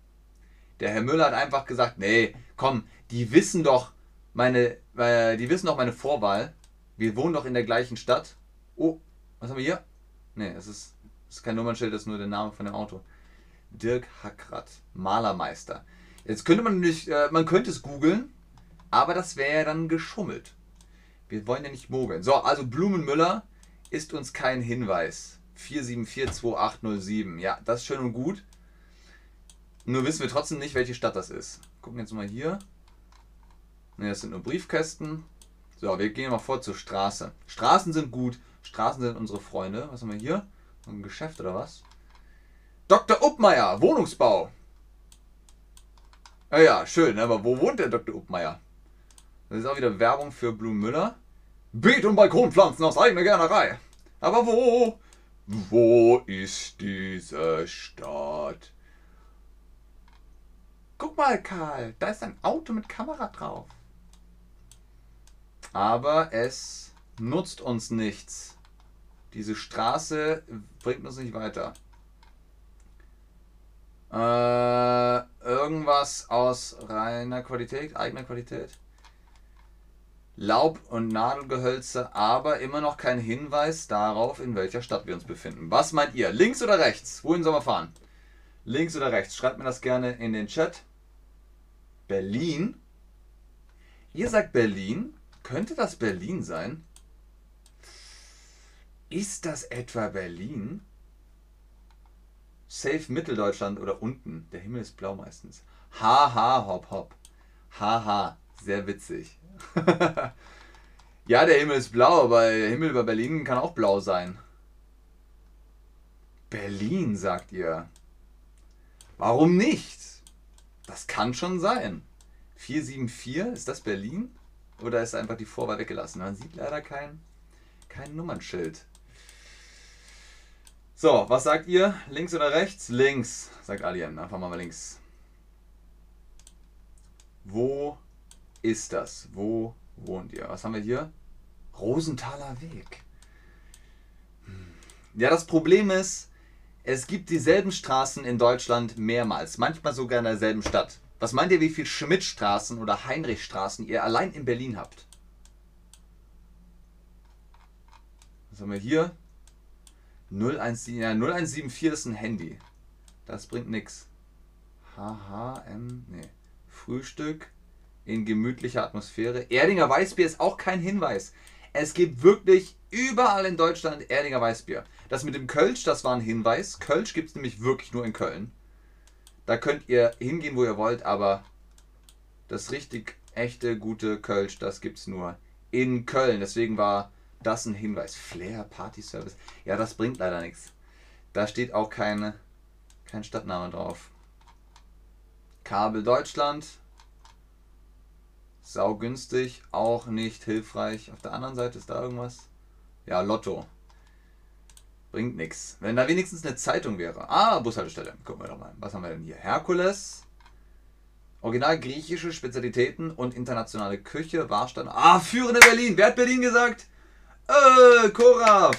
Der Herr Müller hat einfach gesagt, nee, komm, die wissen doch, meine, äh, die wissen auch meine Vorwahl. Wir wohnen doch in der gleichen Stadt. Oh, was haben wir hier? Ne, es ist, ist kein Nummernschild, das ist nur der Name von dem Auto. Dirk Hackrath, Malermeister. Jetzt könnte man nicht, äh, man könnte es googeln, aber das wäre ja dann geschummelt. Wir wollen ja nicht mogeln. So, also Blumenmüller ist uns kein Hinweis. 4742807. Ja, das ist schön und gut. Nur wissen wir trotzdem nicht, welche Stadt das ist. Gucken jetzt mal hier. Ne, das sind nur Briefkästen. So, wir gehen mal vor zur Straße. Straßen sind gut. Straßen sind unsere Freunde. Was haben wir hier? Ein Geschäft oder was? Dr. Uppmeier, Wohnungsbau. Ja, ja, schön, aber wo wohnt der Dr. Uppmeier? Das ist auch wieder Werbung für Blumenmüller. Beet- und Balkonpflanzen aus eigener Gärtnerei. Aber wo? Wo ist diese Stadt? Guck mal, Karl, da ist ein Auto mit Kamera drauf aber es nutzt uns nichts. Diese Straße bringt uns nicht weiter. Äh, irgendwas aus reiner Qualität, eigener Qualität. Laub- und Nadelgehölze, aber immer noch kein Hinweis darauf, in welcher Stadt wir uns befinden. Was meint ihr? Links oder rechts? Wohin sollen wir fahren? Links oder rechts? Schreibt mir das gerne in den Chat. Berlin. Ihr sagt Berlin. Könnte das Berlin sein? Ist das etwa Berlin? Safe Mitteldeutschland oder unten. Der Himmel ist blau meistens. Haha, hopp, hopp. Haha, sehr witzig. ja, der Himmel ist blau, aber der Himmel über Berlin kann auch blau sein. Berlin, sagt ihr. Warum nicht? Das kann schon sein. 474, ist das Berlin? Oder ist einfach die Vorwahl weggelassen? Man sieht leider kein, kein Nummernschild. So, was sagt ihr? Links oder rechts? Links, sagt Alien. Einfach mal links. Wo ist das? Wo wohnt ihr? Was haben wir hier? Rosenthaler Weg. Hm. Ja, das Problem ist, Es gibt dieselben Straßen in Deutschland mehrmals, manchmal sogar in derselben Stadt. Was meint ihr, wie viele Schmidtstraßen oder Heinrichstraßen ihr allein in Berlin habt? Was haben wir hier? 017, ja, 0174 ist ein Handy. Das bringt nichts. HHM, nee. Frühstück in gemütlicher Atmosphäre. Erdinger Weißbier ist auch kein Hinweis. Es gibt wirklich überall in Deutschland Erdinger Weißbier. Das mit dem Kölsch, das war ein Hinweis. Kölsch gibt es nämlich wirklich nur in Köln. Da könnt ihr hingehen, wo ihr wollt, aber das richtig echte, gute Kölsch, das gibt es nur in Köln. Deswegen war das ein Hinweis. Flair Party Service. Ja, das bringt leider nichts. Da steht auch keine, kein Stadtname drauf. Kabel Deutschland. Sau günstig, auch nicht hilfreich. Auf der anderen Seite ist da irgendwas. Ja, Lotto. Bringt nichts. Wenn da wenigstens eine Zeitung wäre. Ah, Bushaltestelle. Gucken wir doch mal. Was haben wir denn hier? Herkules. Original griechische Spezialitäten und internationale Küche. Warstand. Ah, führende Berlin. Wer hat Berlin gesagt? Äh, Koraf.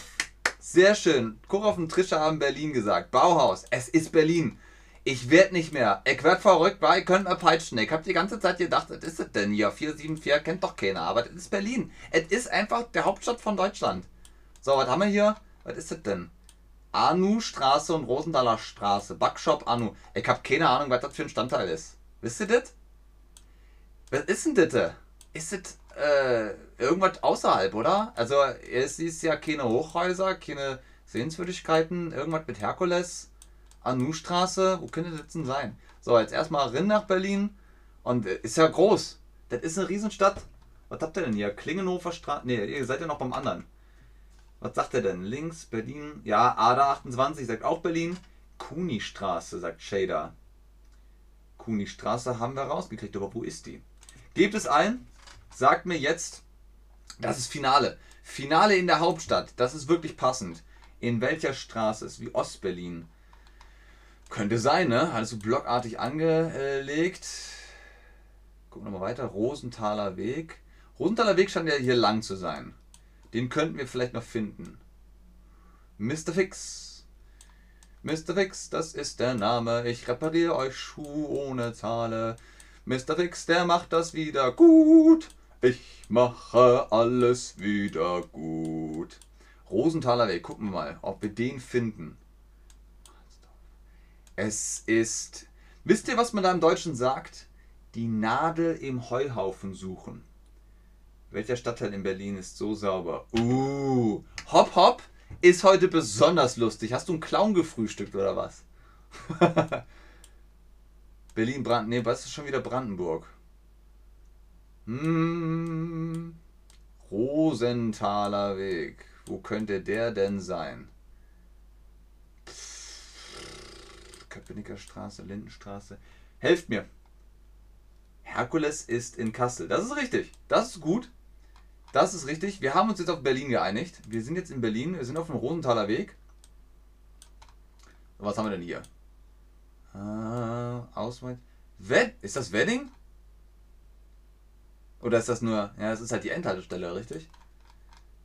Sehr schön. Koraf und Trisha haben Berlin gesagt. Bauhaus. Es ist Berlin. Ich werde nicht mehr. Ich werd verrückt, weil ich könnte mir peitschen. Ich habe die ganze Zeit gedacht, was ist das denn hier? 474 kennt doch keiner. Aber das ist Berlin. Es ist einfach der Hauptstadt von Deutschland. So, was haben wir hier? Was ist das denn? Anu-Straße und Rosenthaler Straße. Backshop Anu. Ich habe keine Ahnung, was das für ein Stadtteil ist. Wisst ihr das? Was ist denn das? Ist das äh, irgendwas außerhalb, oder? Also, es ist ja keine Hochhäuser, keine Sehenswürdigkeiten, irgendwas mit Herkules, Anu-Straße, wo könnte das denn sein? So, jetzt erstmal rein nach Berlin und äh, ist ja groß. Das ist eine Riesenstadt. Was habt ihr denn hier? Klingenhofer Straße. Ne, ihr seid ja noch beim anderen. Was sagt er denn? Links, Berlin. Ja, Ada 28 sagt auch Berlin. Kuni-Straße, sagt Shader. Kuni-Straße haben wir rausgekriegt, aber wo ist die? Gebt es ein, sagt mir jetzt, das ist Finale. Finale in der Hauptstadt, das ist wirklich passend. In welcher Straße ist wie Ostberlin? Könnte sein, ne? Also blockartig angelegt. Gucken wir mal weiter. Rosenthaler Weg. Rosenthaler Weg scheint ja hier lang zu sein. Den könnten wir vielleicht noch finden. Mr. Fix. Mr. Fix, das ist der Name. Ich repariere euch Schuh ohne Zahle. Mr. Fix, der macht das wieder gut. Ich mache alles wieder gut. Rosenthaler Weg, gucken wir mal, ob wir den finden. Es ist. Wisst ihr, was man da im Deutschen sagt? Die Nadel im Heuhaufen suchen. Welcher Stadtteil in Berlin ist so sauber? Uh, Hopp Hopp ist heute besonders lustig. Hast du einen Clown gefrühstückt oder was? Berlin, Brand. Nee, was ist schon wieder Brandenburg? Hm, Rosenthaler Weg. Wo könnte der denn sein? Köpenicker Straße, Lindenstraße. Helft mir. Herkules ist in Kassel. Das ist richtig. Das ist gut. Das ist richtig. Wir haben uns jetzt auf Berlin geeinigt. Wir sind jetzt in Berlin. Wir sind auf dem Rosenthaler Weg. Was haben wir denn hier? Auswahl. Wed ist das Wedding? Oder ist das nur. Ja, das ist halt die Endhaltestelle, richtig?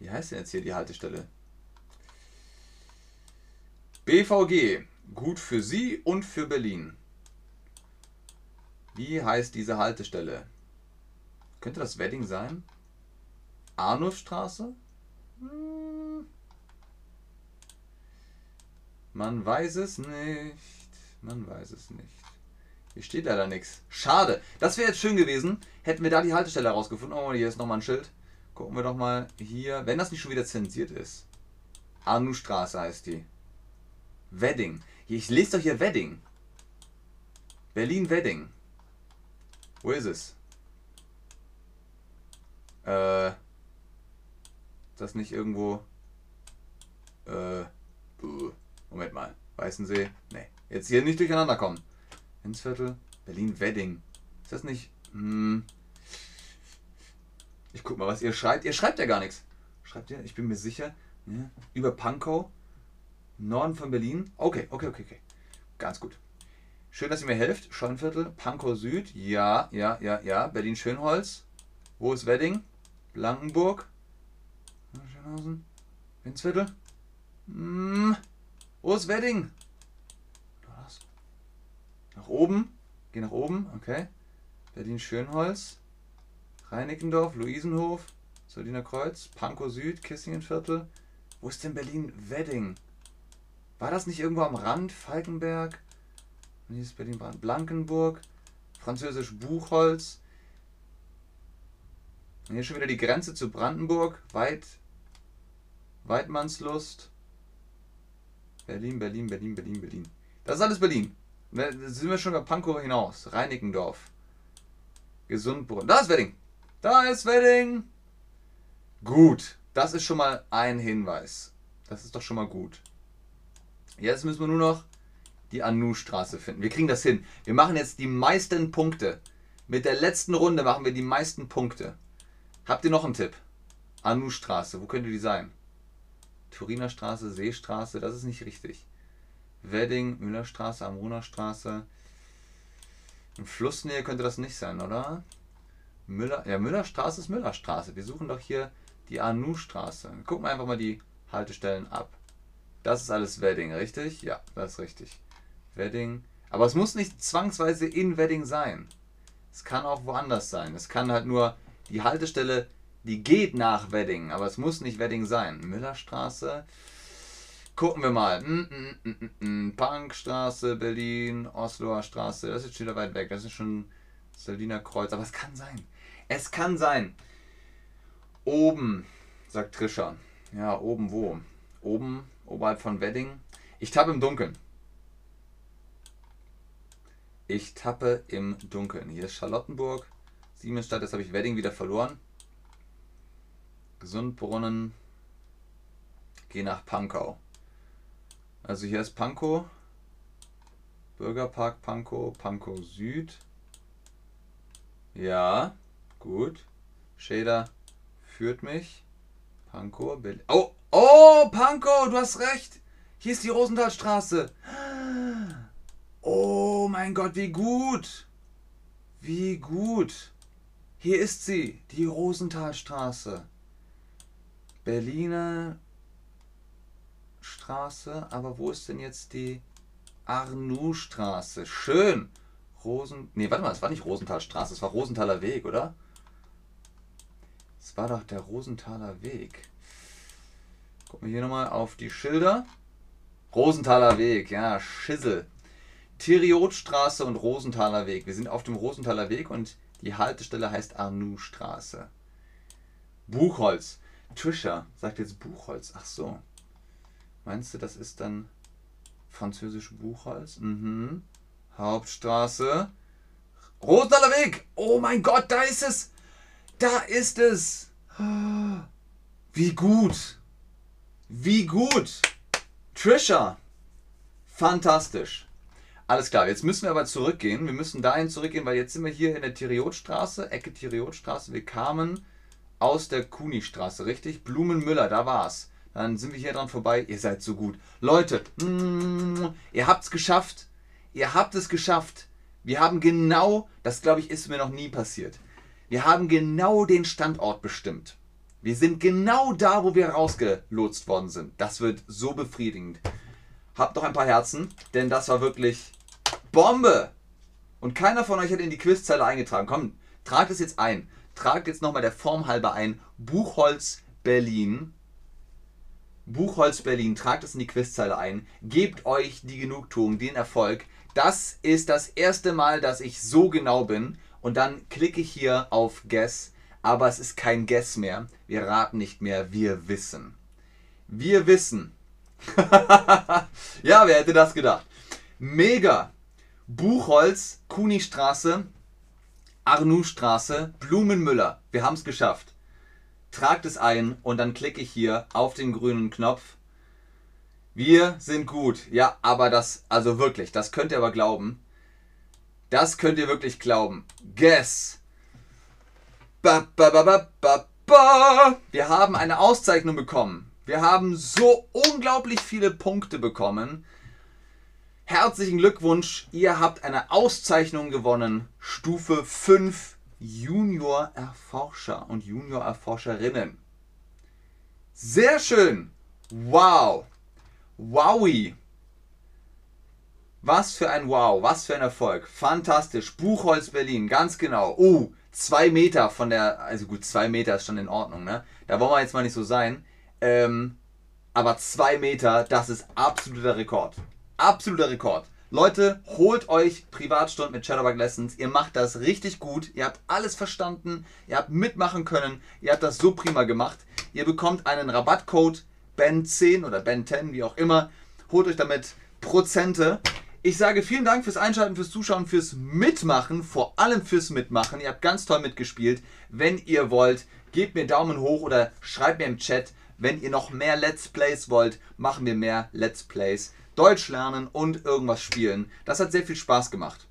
Wie heißt denn jetzt hier die Haltestelle? BVG. Gut für Sie und für Berlin. Wie heißt diese Haltestelle? Könnte das Wedding sein? Arnulfstraße? Hm. Man weiß es nicht. Man weiß es nicht. Hier steht leider nichts. Schade. Das wäre jetzt schön gewesen. Hätten wir da die Haltestelle herausgefunden. Oh, hier ist nochmal ein Schild. Gucken wir doch mal hier. Wenn das nicht schon wieder zensiert ist. Arnustraße heißt die. Wedding. Ich lese doch hier Wedding. Berlin-Wedding. Wo ist es? Äh. Das nicht irgendwo. Äh. Moment mal. Weißensee? Nee. Jetzt hier nicht durcheinander kommen. Enzviertel. Berlin-Wedding. Ist das nicht. Hm. Ich guck mal, was ihr schreibt. Ihr schreibt ja gar nichts. Schreibt ihr? Ich bin mir sicher. Ja. Über Pankow. Norden von Berlin. Okay, okay, okay, okay. Ganz gut. Schön, dass ihr mir helft. Scheunviertel, Pankow Süd. Ja, ja, ja, ja. Berlin-Schönholz. Wo ist Wedding? Blankenburg. Schönhausen. Winsviertel. Hm. Wo ist Wedding? Nach oben. Geh nach oben, okay. Berlin-Schönholz. Reinickendorf, Luisenhof, Soldiner Kreuz, Pankow Süd, Kissingenviertel. Wo ist denn Berlin-Wedding? War das nicht irgendwo am Rand? Falkenberg? Und hier ist Berlin-Blankenburg. Französisch Buchholz. Und hier schon wieder die Grenze zu Brandenburg. Weit. Weidmannslust. Berlin, Berlin, Berlin, Berlin, Berlin. Das ist alles Berlin. Da sind wir schon bei Pankow hinaus. Reinickendorf. Gesundbrunn. Da ist Wedding. Da ist Wedding. Gut. Das ist schon mal ein Hinweis. Das ist doch schon mal gut. Jetzt müssen wir nur noch die Anu-Straße finden. Wir kriegen das hin. Wir machen jetzt die meisten Punkte. Mit der letzten Runde machen wir die meisten Punkte. Habt ihr noch einen Tipp? Anu-Straße, wo könnte die sein? Turiner Straße, Seestraße, das ist nicht richtig. Wedding, Müllerstraße, Amrunerstraße. In Flussnähe könnte das nicht sein, oder? Müller, ja, Müllerstraße ist Müllerstraße. Wir suchen doch hier die Anu-Straße. Gucken wir einfach mal die Haltestellen ab. Das ist alles Wedding, richtig? Ja, das ist richtig. Wedding. Aber es muss nicht zwangsweise in Wedding sein. Es kann auch woanders sein. Es kann halt nur die Haltestelle, die geht nach Wedding, aber es muss nicht Wedding sein. Müllerstraße. Gucken wir mal. Mm, mm, mm, mm Punkstraße, Berlin, Osloer Straße. Das ist schon wieder weit weg. Das ist schon Saldiner Kreuz. Aber es kann sein. Es kann sein. Oben, sagt Trisha. Ja, oben wo? Oben, oberhalb von Wedding. Ich tappe im Dunkeln. Ich tappe im Dunkeln. Hier ist Charlottenburg, Siemensstadt. Jetzt habe ich Wedding wieder verloren. Gesundbrunnen. Gehe nach Pankow. Also hier ist Pankow. Bürgerpark Pankow, Pankow Süd. Ja, gut. Shader führt mich. Pankow, Berlin. Oh, oh, Pankow, du hast recht. Hier ist die Rosenthalstraße. Oh mein Gott, wie gut. Wie gut. Hier ist sie, die Rosenthalstraße. Berliner Straße, aber wo ist denn jetzt die Arnoux-Straße? Schön. Rosen. Nee, warte mal, es war nicht Rosenthalstraße, es war Rosenthaler Weg, oder? Es war doch der Rosenthaler Weg. Gucken wir hier nochmal auf die Schilder. Rosenthaler Weg, ja, Schissel. Theriotstraße und Rosenthaler Weg. Wir sind auf dem Rosenthaler Weg und die Haltestelle heißt Arnoux-Straße. Buchholz. Trisha sagt jetzt Buchholz. Ach so. Meinst du, das ist dann französisch Buchholz? Mhm. Hauptstraße. Rosenthaler Weg. Oh mein Gott, da ist es. Da ist es. Wie gut. Wie gut. Trisha. Fantastisch. Alles klar, jetzt müssen wir aber zurückgehen. Wir müssen dahin zurückgehen, weil jetzt sind wir hier in der Theriotstraße, Ecke Theriotstraße. Wir kamen aus der Kunistraße, richtig? Blumenmüller, da war's. Dann sind wir hier dran vorbei. Ihr seid so gut. Leute, mm, ihr habt's geschafft. Ihr habt es geschafft. Wir haben genau, das glaube ich, ist mir noch nie passiert. Wir haben genau den Standort bestimmt. Wir sind genau da, wo wir rausgelotst worden sind. Das wird so befriedigend. Habt noch ein paar Herzen, denn das war wirklich Bombe! Und keiner von euch hat in die Quizzeile eingetragen. Komm, tragt es jetzt ein. Tragt jetzt nochmal der Form halber ein. Buchholz Berlin. Buchholz Berlin, tragt es in die Quizzeile ein. Gebt euch die Genugtuung, den Erfolg. Das ist das erste Mal, dass ich so genau bin. Und dann klicke ich hier auf Guess. Aber es ist kein Guess mehr. Wir raten nicht mehr, wir wissen. Wir wissen. ja, wer hätte das gedacht? Mega! Buchholz, Kunistraße, Arnoux-Straße, Blumenmüller. Wir haben es geschafft. Tragt es ein und dann klicke ich hier auf den grünen Knopf. Wir sind gut. Ja, aber das, also wirklich, das könnt ihr aber glauben. Das könnt ihr wirklich glauben. Guess. Ba, ba, ba, ba, ba, Wir haben eine Auszeichnung bekommen. Wir haben so unglaublich viele Punkte bekommen. Herzlichen Glückwunsch, ihr habt eine Auszeichnung gewonnen. Stufe 5 Junior Erforscher und Junior Erforscherinnen. Sehr schön. Wow. Wowie. Was für ein Wow, was für ein Erfolg. Fantastisch. Buchholz Berlin, ganz genau. Oh, zwei Meter von der, also gut, zwei Meter ist schon in Ordnung, ne? Da wollen wir jetzt mal nicht so sein. Ähm, aber zwei Meter, das ist absoluter Rekord. Absoluter Rekord. Leute, holt euch Privatstunden mit Shadowbug Lessons. Ihr macht das richtig gut. Ihr habt alles verstanden. Ihr habt mitmachen können. Ihr habt das so prima gemacht. Ihr bekommt einen Rabattcode Ben10 oder Ben10, wie auch immer. Holt euch damit Prozente. Ich sage vielen Dank fürs Einschalten, fürs Zuschauen, fürs Mitmachen, vor allem fürs Mitmachen. Ihr habt ganz toll mitgespielt. Wenn ihr wollt, gebt mir Daumen hoch oder schreibt mir im Chat, wenn ihr noch mehr Let's Plays wollt, machen wir mehr Let's Plays. Deutsch lernen und irgendwas spielen. Das hat sehr viel Spaß gemacht.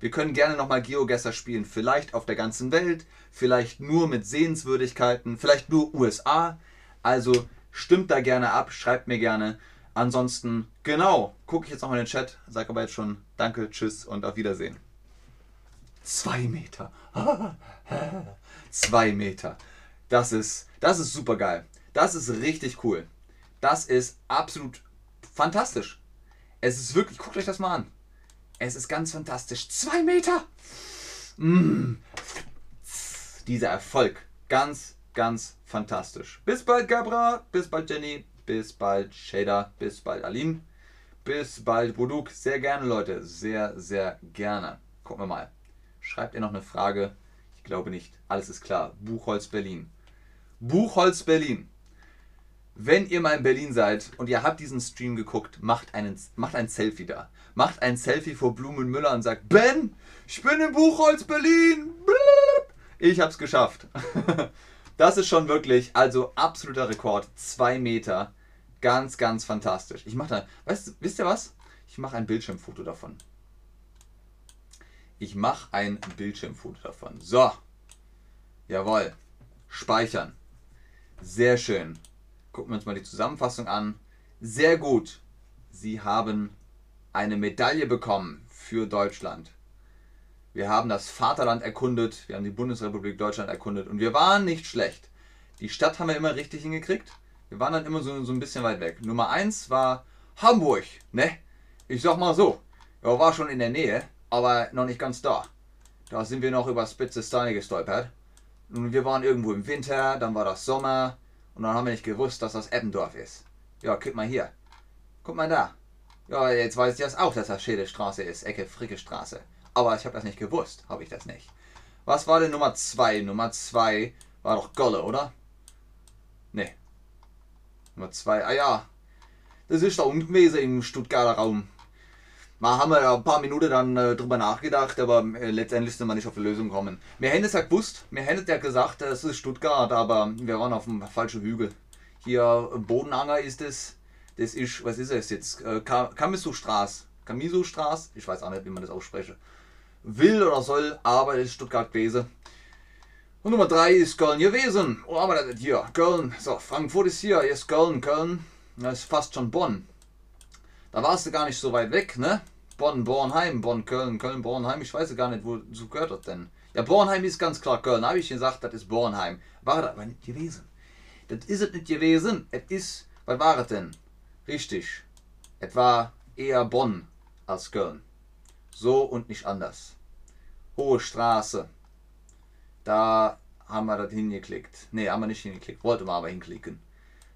Wir können gerne nochmal GeoGuessr spielen, vielleicht auf der ganzen Welt, vielleicht nur mit Sehenswürdigkeiten, vielleicht nur USA. Also stimmt da gerne ab, schreibt mir gerne. Ansonsten, genau, gucke ich jetzt nochmal in den Chat, sage aber jetzt schon Danke, Tschüss und auf Wiedersehen. Zwei Meter. Zwei Meter. Das ist, das ist super geil. Das ist richtig cool. Das ist absolut fantastisch. Es ist wirklich, guckt euch das mal an. Es ist ganz fantastisch. Zwei Meter! Mmh. Dieser Erfolg. Ganz, ganz fantastisch. Bis bald, Gabra. Bis bald, Jenny. Bis bald, Shader. Bis bald, Aline. Bis bald, Buduk. Sehr gerne, Leute. Sehr, sehr gerne. Gucken wir mal. Schreibt ihr noch eine Frage? Ich glaube nicht. Alles ist klar. Buchholz Berlin. Buchholz Berlin. Wenn ihr mal in Berlin seid und ihr habt diesen Stream geguckt, macht, einen, macht ein Selfie da. Macht ein Selfie vor Blumenmüller und sagt, Ben, ich bin in Buchholz, Berlin. Ich hab's geschafft. Das ist schon wirklich, also absoluter Rekord. Zwei Meter. Ganz, ganz fantastisch. Ich mache da, weißt, wisst ihr was? Ich mache ein Bildschirmfoto davon. Ich mache ein Bildschirmfoto davon. So. Jawohl. Speichern. Sehr schön. Gucken wir uns mal die Zusammenfassung an. Sehr gut. Sie haben eine Medaille bekommen für Deutschland. Wir haben das Vaterland erkundet, wir haben die Bundesrepublik Deutschland erkundet und wir waren nicht schlecht. Die Stadt haben wir immer richtig hingekriegt. Wir waren dann immer so, so ein bisschen weit weg. Nummer 1 war Hamburg, ne? Ich sag mal so, ja, war schon in der Nähe, aber noch nicht ganz da. Da sind wir noch über Spitze Steine gestolpert. Und wir waren irgendwo im Winter, dann war das Sommer, und dann haben wir nicht gewusst, dass das Eppendorf ist. Ja, guck mal hier. Guck mal da. Ja, jetzt weiß ich das auch, dass das Schädelstraße ist, Ecke Fricke Straße. Aber ich habe das nicht gewusst, habe ich das nicht. Was war denn Nummer 2? Nummer 2 war doch Golle, oder? Nee. Nummer 2, ah ja. Das ist da unten im Stuttgarter Raum. Mal haben wir ein paar Minuten dann äh, drüber nachgedacht, aber äh, letztendlich sind wir nicht auf eine Lösung gekommen. Wir hätten es ja gewusst, wir hätten ja gesagt, es ist Stuttgart, aber wir waren auf dem falschen Hügel. Hier Bodenanger ist es, das ist, was ist es jetzt? Äh. Kamisu-Straße? Ich weiß auch nicht, wie man das ausspreche. Will oder soll, aber es ist Stuttgart gewesen. Und Nummer 3 ist Köln gewesen. Oh, aber das hier, Köln. So, Frankfurt ist hier, jetzt Köln, Köln. Das ist fast schon Bonn. Da warst du gar nicht so weit weg, ne? Bonn, Bornheim, Bonn, Köln, Köln, Bornheim. Ich weiß gar nicht, wo so gehört das denn. Ja, Bornheim ist ganz klar Köln. Habe ich gesagt, das ist Bornheim. War das aber nicht gewesen. Das ist es nicht gewesen. Es ist, was war es denn? Richtig. Es war eher Bonn als Köln. So und nicht anders. Hohe Straße. Da haben wir das hingeklickt. Ne, haben wir nicht hingeklickt. Wollte wir aber hinklicken.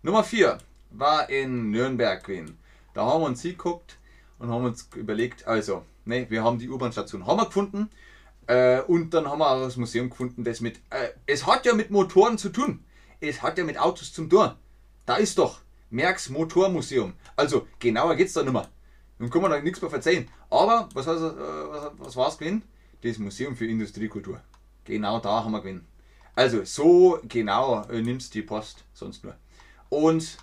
Nummer 4 war in Nürnberg gewesen. Da haben wir uns hingeguckt und haben uns überlegt, also, ne, wir haben die U-Bahn-Station wir gefunden äh, und dann haben wir auch das Museum gefunden, das mit, äh, es hat ja mit Motoren zu tun. Es hat ja mit Autos zum tun. Da ist doch Merks Motormuseum. Also, genauer geht's da nicht mehr. Nun kann man da nichts mehr verzeihen. Aber, was, heißt, äh, was, was war es gewesen? Das Museum für Industriekultur. Genau da haben wir gewinnen. Also, so genau äh, nimmst die Post, sonst nur. Und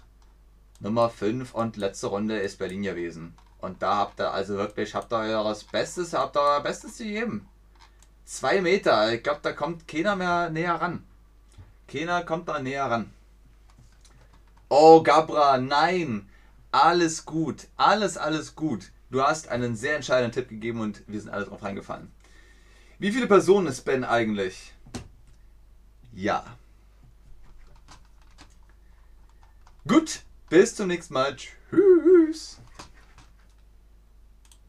Nummer 5 und letzte Runde ist Berlin gewesen. Und da habt ihr also wirklich, habt ihr eures Bestes, habt ihr euer Bestes gegeben. Zwei Meter, ich glaube, da kommt keiner mehr näher ran. Keiner kommt da näher ran. Oh, Gabra, nein. Alles gut. Alles, alles gut. Du hast einen sehr entscheidenden Tipp gegeben und wir sind alle drauf reingefallen. Wie viele Personen ist Ben eigentlich? Ja. Gut, bis zum nächsten Mal. Tschüss.